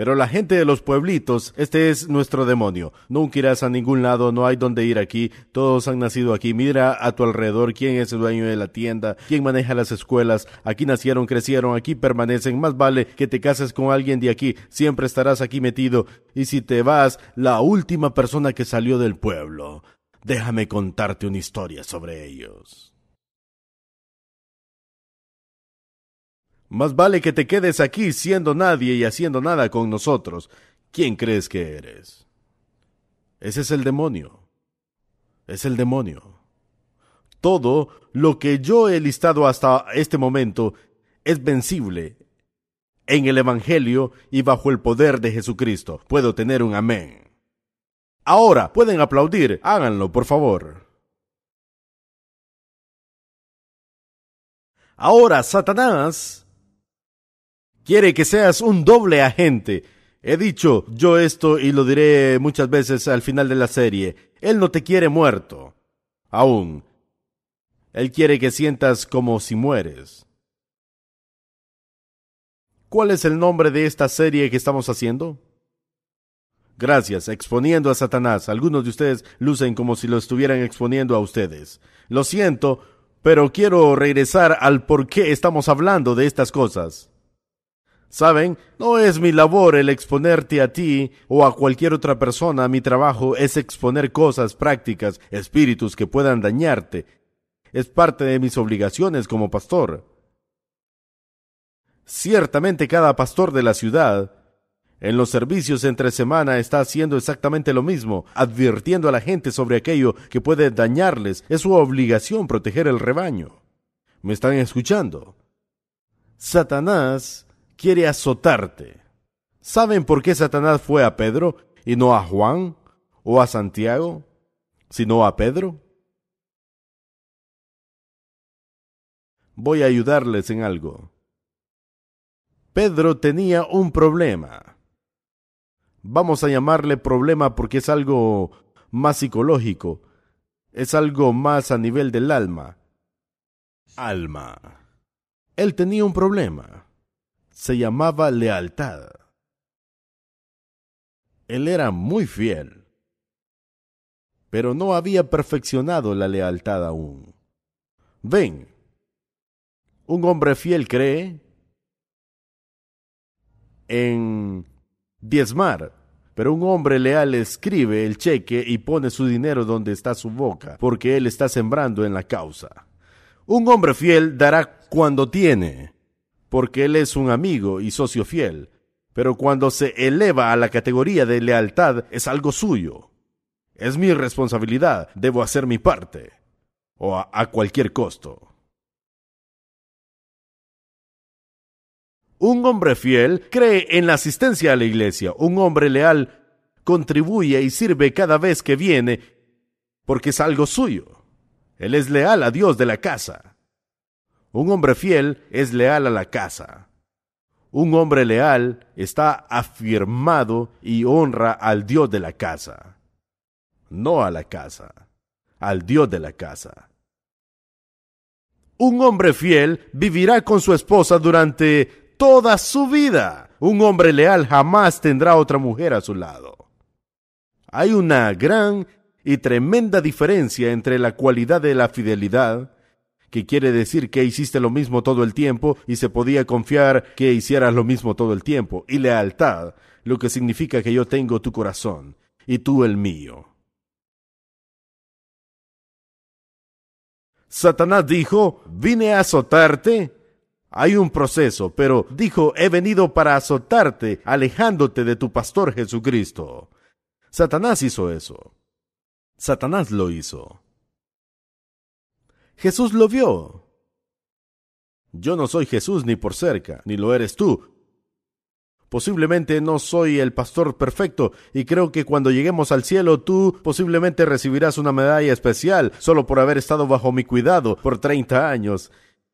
Pero la gente de los pueblitos, este es nuestro demonio. Nunca irás a ningún lado, no hay donde ir aquí, todos han nacido aquí. Mira a tu alrededor quién es el dueño de la tienda, quién maneja las escuelas. Aquí nacieron, crecieron, aquí permanecen. Más vale que te cases con alguien de aquí, siempre estarás aquí metido. Y si te vas, la última persona que salió del pueblo. Déjame contarte una historia sobre ellos. Más vale que te quedes aquí siendo nadie y haciendo nada con nosotros. ¿Quién crees que eres? Ese es el demonio. Es el demonio. Todo lo que yo he listado hasta este momento es vencible en el Evangelio y bajo el poder de Jesucristo. Puedo tener un amén. Ahora, pueden aplaudir. Háganlo, por favor. Ahora Satanás quiere que seas un doble agente. He dicho yo esto y lo diré muchas veces al final de la serie. Él no te quiere muerto. Aún. Él quiere que sientas como si mueres. ¿Cuál es el nombre de esta serie que estamos haciendo? Gracias, exponiendo a Satanás. Algunos de ustedes lucen como si lo estuvieran exponiendo a ustedes. Lo siento, pero quiero regresar al por qué estamos hablando de estas cosas. Saben, no es mi labor el exponerte a ti o a cualquier otra persona. Mi trabajo es exponer cosas prácticas, espíritus que puedan dañarte. Es parte de mis obligaciones como pastor. Ciertamente cada pastor de la ciudad en los servicios entre semana está haciendo exactamente lo mismo, advirtiendo a la gente sobre aquello que puede dañarles. Es su obligación proteger el rebaño. ¿Me están escuchando? Satanás quiere azotarte. ¿Saben por qué Satanás fue a Pedro y no a Juan o a Santiago, sino a Pedro? Voy a ayudarles en algo. Pedro tenía un problema. Vamos a llamarle problema porque es algo más psicológico, es algo más a nivel del alma. Alma. Él tenía un problema. Se llamaba lealtad. Él era muy fiel, pero no había perfeccionado la lealtad aún. Ven, un hombre fiel cree en diezmar, pero un hombre leal escribe el cheque y pone su dinero donde está su boca, porque él está sembrando en la causa. Un hombre fiel dará cuando tiene, porque él es un amigo y socio fiel, pero cuando se eleva a la categoría de lealtad es algo suyo. Es mi responsabilidad, debo hacer mi parte, o a, cualquier costo. Un hombre fiel cree en la asistencia a la iglesia. Un hombre leal contribuye y sirve cada vez que viene porque es algo suyo. Él es leal a Dios de la casa. Un hombre fiel es leal a la casa. Un hombre leal está afirmado y honra al Dios de la casa. No a la casa, al Dios de la casa. Un hombre fiel vivirá con su esposa durante toda su vida. Un hombre leal jamás tendrá otra mujer a su lado. Hay una gran y tremenda diferencia entre la cualidad de la fidelidad, que quiere decir que hiciste lo mismo todo el tiempo y se podía confiar que hicieras lo mismo todo el tiempo, y lealtad, lo que significa que yo tengo tu corazón y tú el mío. Satanás dijo, vine a azotarte hay un proceso, pero dijo, he venido para azotarte, alejándote de tu pastor Jesucristo. Satanás hizo eso. Satanás lo hizo. Jesús lo vio. Yo no soy Jesús ni por cerca, ni lo eres tú. Posiblemente no soy el pastor perfecto y creo que cuando lleguemos al cielo tú posiblemente recibirás una medalla especial solo por haber estado bajo mi cuidado por treinta años.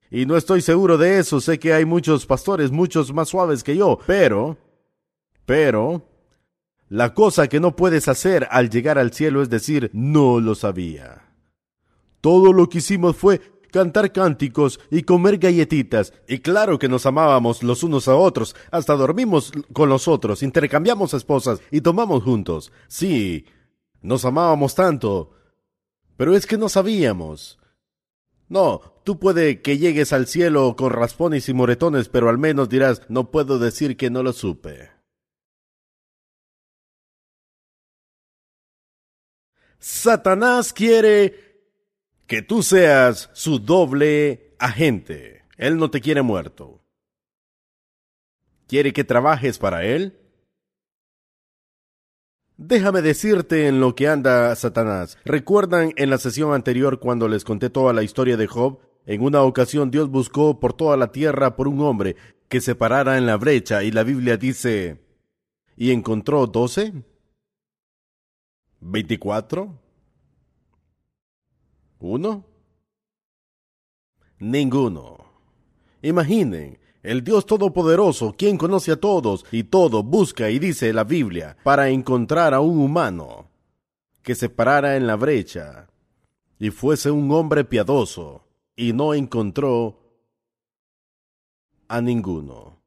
Y no estoy seguro de eso, sé que hay muchos pastores, muchos más suaves que yo, pero, pero, la cosa que no puedes hacer al llegar al cielo es decir, no lo sabía. Todo lo que hicimos fue cantar cánticos y comer galletitas. Y claro que nos amábamos los unos a otros, hasta dormimos con los otros, intercambiamos esposas y tomamos juntos. Sí, nos amábamos tanto. Pero es que no sabíamos. No, tú puede que llegues al cielo con raspones y moretones, pero al menos dirás, no puedo decir que no lo supe. Satanás quiere que tú seas su doble agente. Él no te quiere muerto. Quiere que trabajes para él Déjame decirte en lo que anda Satanás. ¿Recuerdan en la sesión anterior cuando les conté toda la historia de Job? En una ocasión Dios buscó por toda la tierra por un hombre que se parara en la brecha y la Biblia dice, ¿y encontró doce? ¿Veinticuatro? ¿Uno? Ninguno. Imaginen, el Dios Todopoderoso, quien conoce a todos y todo, busca y dice la Biblia para encontrar a un humano que se parara en la brecha y fuese un hombre piadoso y no encontró a ninguno.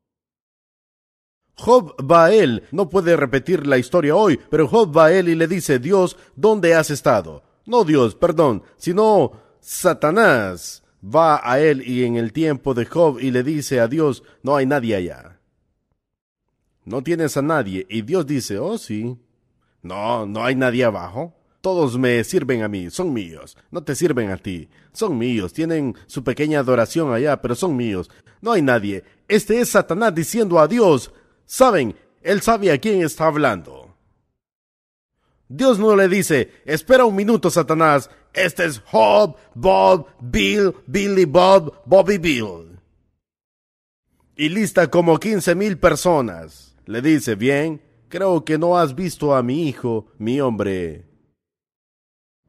Job va a él, no puede repetir la historia hoy, pero Job va a él y le dice, Dios, ¿dónde has estado? No Dios, perdón, sino Satanás va a él y en el tiempo de Job y le dice a Dios, no hay nadie allá. No tienes a nadie. Y Dios dice, oh sí. No, no hay nadie abajo. Todos me sirven a mí, son míos. No te sirven a ti, son míos. Tienen su pequeña adoración allá, pero son míos. No hay nadie. Este es Satanás diciendo a Dios, saben, él sabe a quién está hablando. Dios no le dice, espera un minuto, Satanás, este es Job, Bob, Bill, Billy Bob, Bobby Bill. Y lista como quince mil personas. Le dice, bien, creo que no has visto a mi hijo, mi hombre.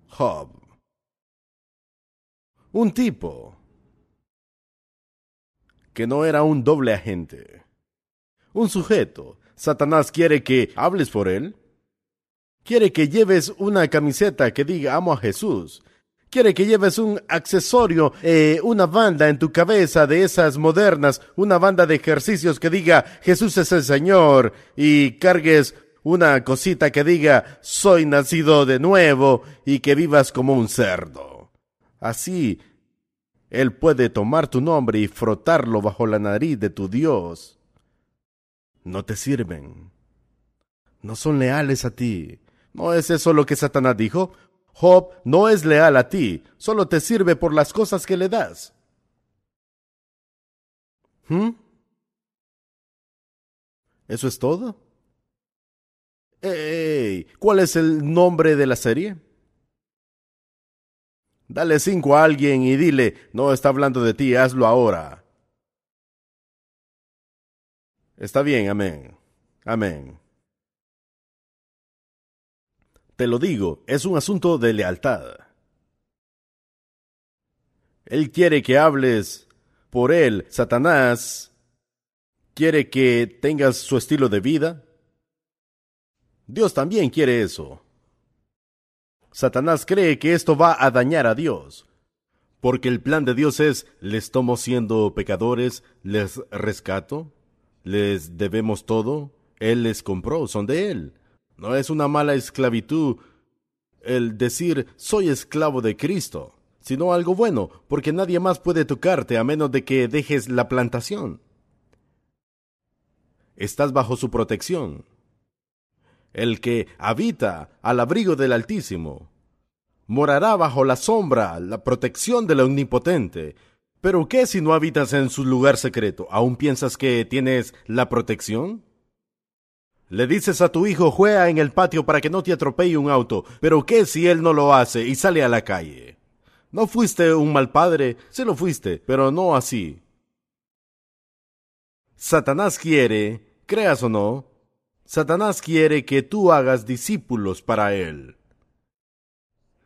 Job. Un tipo que no era un doble agente. Un sujeto. Satanás quiere que hables por él, Quiere que lleves una camiseta que diga amo a Jesús. Quiere que lleves un accesorio, eh, una banda en tu cabeza de esas modernas, una banda de ejercicios que diga Jesús es el Señor y cargues una cosita que diga soy nacido de nuevo y que vivas como un cerdo. Así, Él puede tomar tu nombre y frotarlo bajo la nariz de tu Dios. No te sirven. No son leales a ti. ¿No es eso lo que Satanás dijo? Job no es leal a ti, solo te sirve por las cosas que le das. ¿Mm? ¿Eso es todo? ¡Ey! ¿Cuál es el nombre de la serie? Dale cinco a alguien y dile, no está hablando de ti, hazlo ahora. Está bien, amén. Amén. Te lo digo, es un asunto de lealtad. Él quiere que hables por él. Satanás quiere que tengas su estilo de vida. Dios también quiere eso. Satanás cree que esto va a dañar a Dios. Porque el plan de Dios es, les tomo siendo pecadores, les rescato, les debemos todo, Él les compró, son de Él. No es una mala esclavitud el decir soy esclavo de Cristo, sino algo bueno, porque nadie más puede tocarte a menos de que dejes la plantación. Estás bajo su protección. El que habita al abrigo del Altísimo morará bajo la sombra, la protección del Omnipotente. Pero ¿qué si no habitas en su lugar secreto? ¿Aún piensas que tienes la protección? Le dices a tu hijo juega en el patio para que no te atropelle un auto, pero ¿qué si él no lo hace y sale a la calle? No fuiste un mal padre, se lo fuiste, pero no así. Satanás quiere, creas o no, Satanás quiere que tú hagas discípulos para él.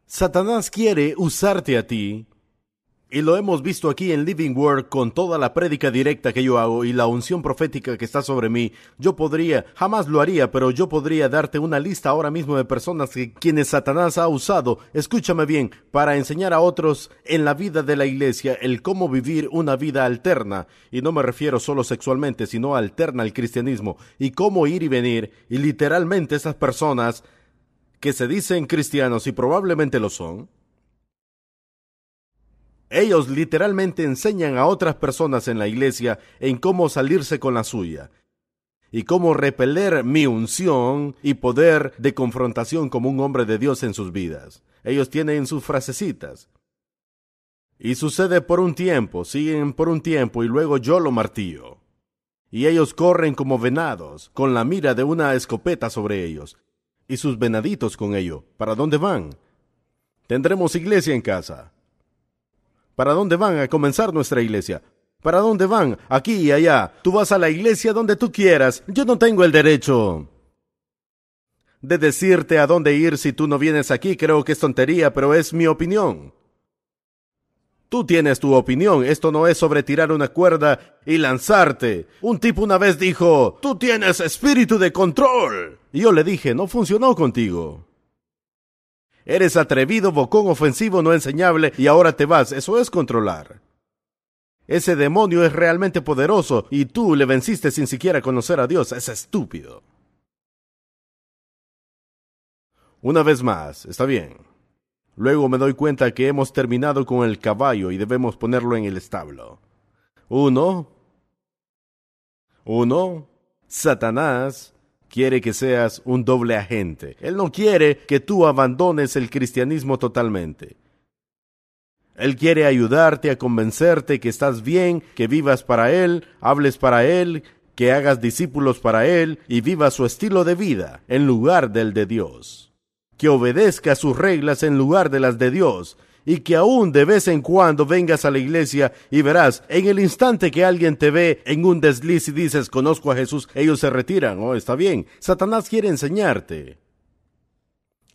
Satanás quiere usarte a ti y lo hemos visto aquí en Living Word con toda la prédica directa que yo hago y la unción profética que está sobre mí. Yo podría, jamás lo haría, pero yo podría darte una lista ahora mismo de personas que quienes Satanás ha usado, escúchame bien, para enseñar a otros en la vida de la iglesia el cómo vivir una vida alterna. Y no me refiero solo sexualmente, sino alterna al cristianismo y cómo ir y venir. Y literalmente esas personas que se dicen cristianos y probablemente lo son, ellos literalmente enseñan a otras personas en la iglesia en cómo salirse con la suya y cómo repeler mi unción y poder de confrontación como un hombre de Dios en sus vidas. Ellos tienen sus frasecitas. Y sucede por un tiempo, siguen por un tiempo y luego yo lo martillo. Y ellos corren como venados, con la mira de una escopeta sobre ellos, y sus venaditos con ello. ¿Para dónde van? Tendremos iglesia en casa. ¿Para dónde van a comenzar nuestra iglesia? ¿Para dónde van? Aquí y allá. Tú vas a la iglesia donde tú quieras. Yo no tengo el derecho de decirte a dónde ir si tú no vienes aquí. Creo que es tontería, pero es mi opinión. Tú tienes tu opinión, esto no es sobre tirar una cuerda y lanzarte. Un tipo una vez dijo, tú tienes espíritu de control. Y yo le dije, no funcionó contigo. Eres atrevido, bocón, ofensivo, no enseñable y ahora te vas. Eso es controlar. Ese demonio es realmente poderoso y tú le venciste sin siquiera conocer a Dios. Es estúpido. Una vez más, está bien. Luego me doy cuenta que hemos terminado con el caballo y debemos ponerlo en el establo. Uno. Uno. Satanás quiere que seas un doble agente. Él no quiere que tú abandones el cristianismo totalmente. Él quiere ayudarte a convencerte que estás bien, que vivas para Él, hables para Él, que hagas discípulos para Él y vivas su estilo de vida en lugar del de Dios. Que obedezca sus reglas en lugar de las de Dios y que aún de vez en cuando vengas a la iglesia y verás, en el instante que alguien te ve en un desliz y dices, conozco a Jesús, ellos se retiran. Oh, está bien. Satanás quiere enseñarte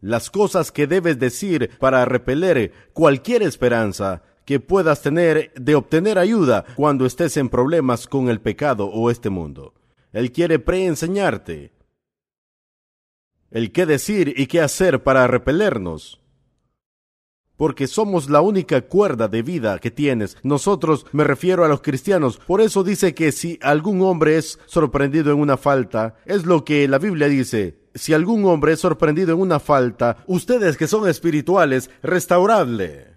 las cosas que debes decir para repeler cualquier esperanza que puedas tener de obtener ayuda cuando estés en problemas con el pecado o este mundo. Él quiere preenseñarte el qué decir y qué hacer para repelernos. Porque somos la única cuerda de vida que tienes. Nosotros, me refiero a los cristianos. Por eso dice que si algún hombre es sorprendido en una falta, es lo que la Biblia dice si algún hombre es sorprendido en una falta, ustedes que son espirituales, restauradle.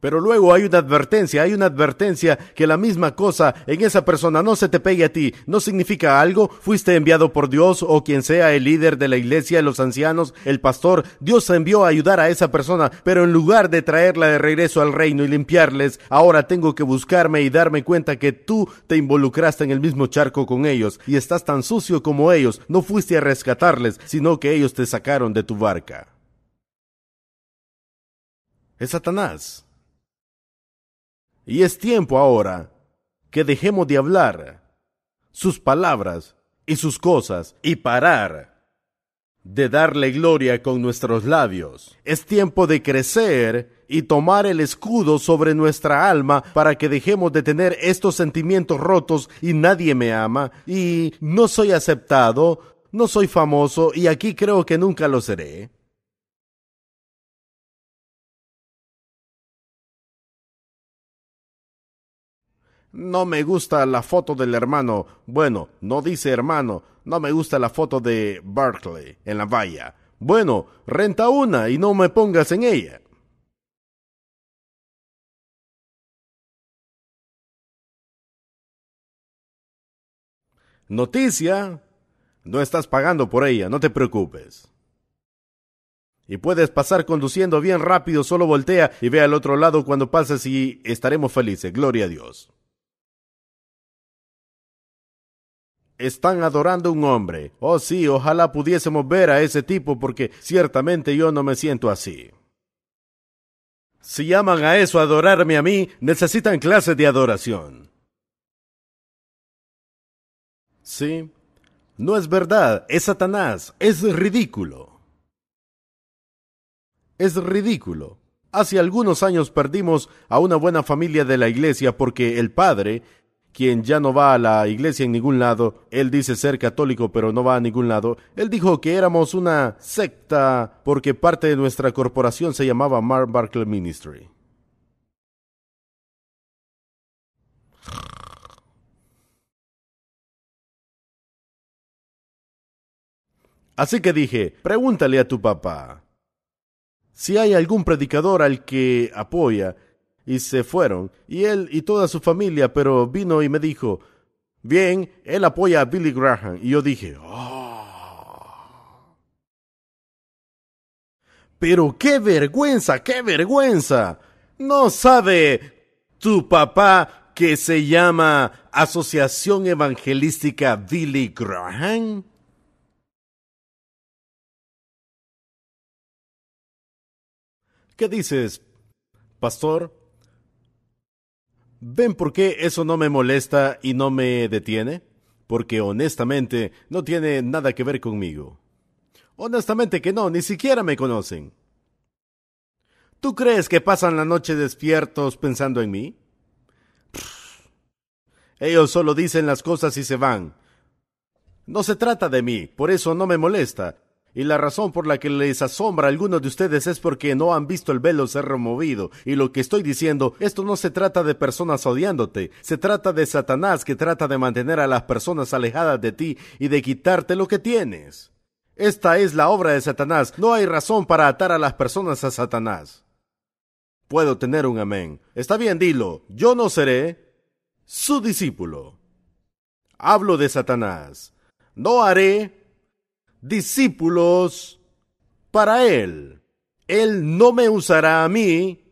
Pero luego hay una advertencia, hay una advertencia que la misma cosa en esa persona no se te pegue a ti. ¿No significa algo? Fuiste enviado por Dios o quien sea el líder de la iglesia, los ancianos, el pastor. Dios envió a ayudar a esa persona, pero en lugar de traerla de regreso al reino y limpiarles, ahora tengo que buscarme y darme cuenta que tú te involucraste en el mismo charco con ellos y estás tan sucio como ellos. No fuiste a rescatarles, sino que ellos te sacaron de tu barca. Es Satanás. Y es tiempo ahora que dejemos de hablar sus palabras y sus cosas y parar de darle gloria con nuestros labios. Es tiempo de crecer y tomar el escudo sobre nuestra alma para que dejemos de tener estos sentimientos rotos y nadie me ama y no soy aceptado, no soy famoso y aquí creo que nunca lo seré. No me gusta la foto del hermano. Bueno, no dice hermano. No me gusta la foto de Berkeley en la valla. Bueno, renta una y no me pongas en ella. Noticia. No estás pagando por ella, no te preocupes. Y puedes pasar conduciendo bien rápido, solo voltea y ve al otro lado cuando pases y estaremos felices. Gloria a Dios. Están adorando a un hombre. Oh sí, ojalá pudiésemos ver a ese tipo porque ciertamente yo no me siento así. Si llaman a eso adorarme a mí, necesitan clases de adoración. Sí, no es verdad, es Satanás, es ridículo. Es ridículo. Hace algunos años perdimos a una buena familia de la iglesia porque el padre quien ya no va a la iglesia en ningún lado, él dice ser católico pero no va a ningún lado, él dijo que éramos una secta porque parte de nuestra corporación se llamaba Mark Barclay Ministry. Así que dije, pregúntale a tu papá. Si hay algún predicador al que apoya y se fueron, y él y toda su familia, pero vino y me dijo, bien, él apoya a Billy Graham. Y yo dije, oh. Pero qué vergüenza, qué vergüenza. ¿No sabe tu papá que se llama Asociación Evangelística Billy Graham? ¿Qué dices, pastor? ¿Ven por qué eso no me molesta y no me detiene? Porque honestamente no tiene nada que ver conmigo. Honestamente que no, ni siquiera me conocen. ¿Tú crees que pasan la noche despiertos pensando en mí? Ellos solo dicen las cosas y se van. No se trata de mí, por eso no me molesta. Y la razón por la que les asombra a algunos de ustedes es porque no han visto el velo ser removido. Y lo que estoy diciendo, esto no se trata de personas odiándote, se trata de Satanás que trata de mantener a las personas alejadas de ti y de quitarte lo que tienes. Esta es la obra de Satanás. No hay razón para atar a las personas a Satanás. Puedo tener un amén. Está bien, dilo. Yo no seré su discípulo. Hablo de Satanás. No haré discípulos para Él. Él no me usará a mí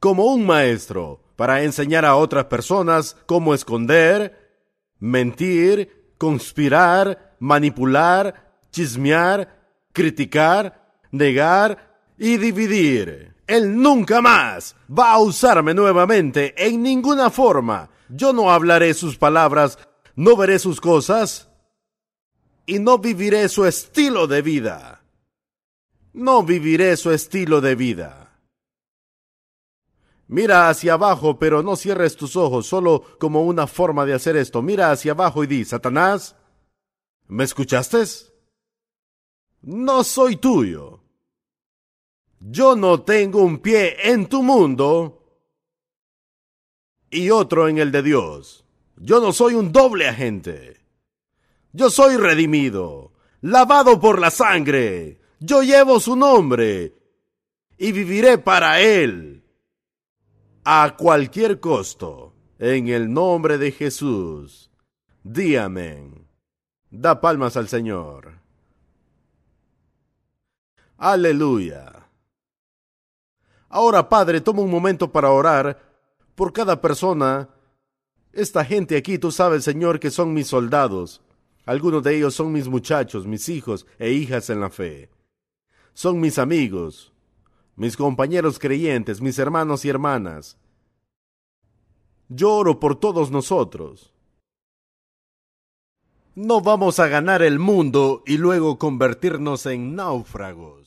como un maestro para enseñar a otras personas cómo esconder, mentir, conspirar, manipular, chismear, criticar, negar y dividir. Él nunca más va a usarme nuevamente en ninguna forma. Yo no hablaré sus palabras, no veré sus cosas, y no viviré su estilo de vida. No viviré su estilo de vida. Mira hacia abajo, pero no cierres tus ojos solo como una forma de hacer esto. Mira hacia abajo y di, Satanás, ¿me escuchaste? No soy tuyo. Yo no tengo un pie en tu mundo y otro en el de Dios. Yo no soy un doble agente. Yo soy redimido, lavado por la sangre. Yo llevo su nombre y viviré para él a cualquier costo. En el nombre de Jesús. Di amén. Da palmas al Señor. Aleluya. Ahora, Padre, toma un momento para orar por cada persona. Esta gente aquí, tú sabes, Señor, que son mis soldados. Algunos de ellos son mis muchachos, mis hijos e hijas en la fe. Son mis amigos, mis compañeros creyentes, mis hermanos y hermanas. Lloro por todos nosotros. No vamos a ganar el mundo y luego convertirnos en náufragos.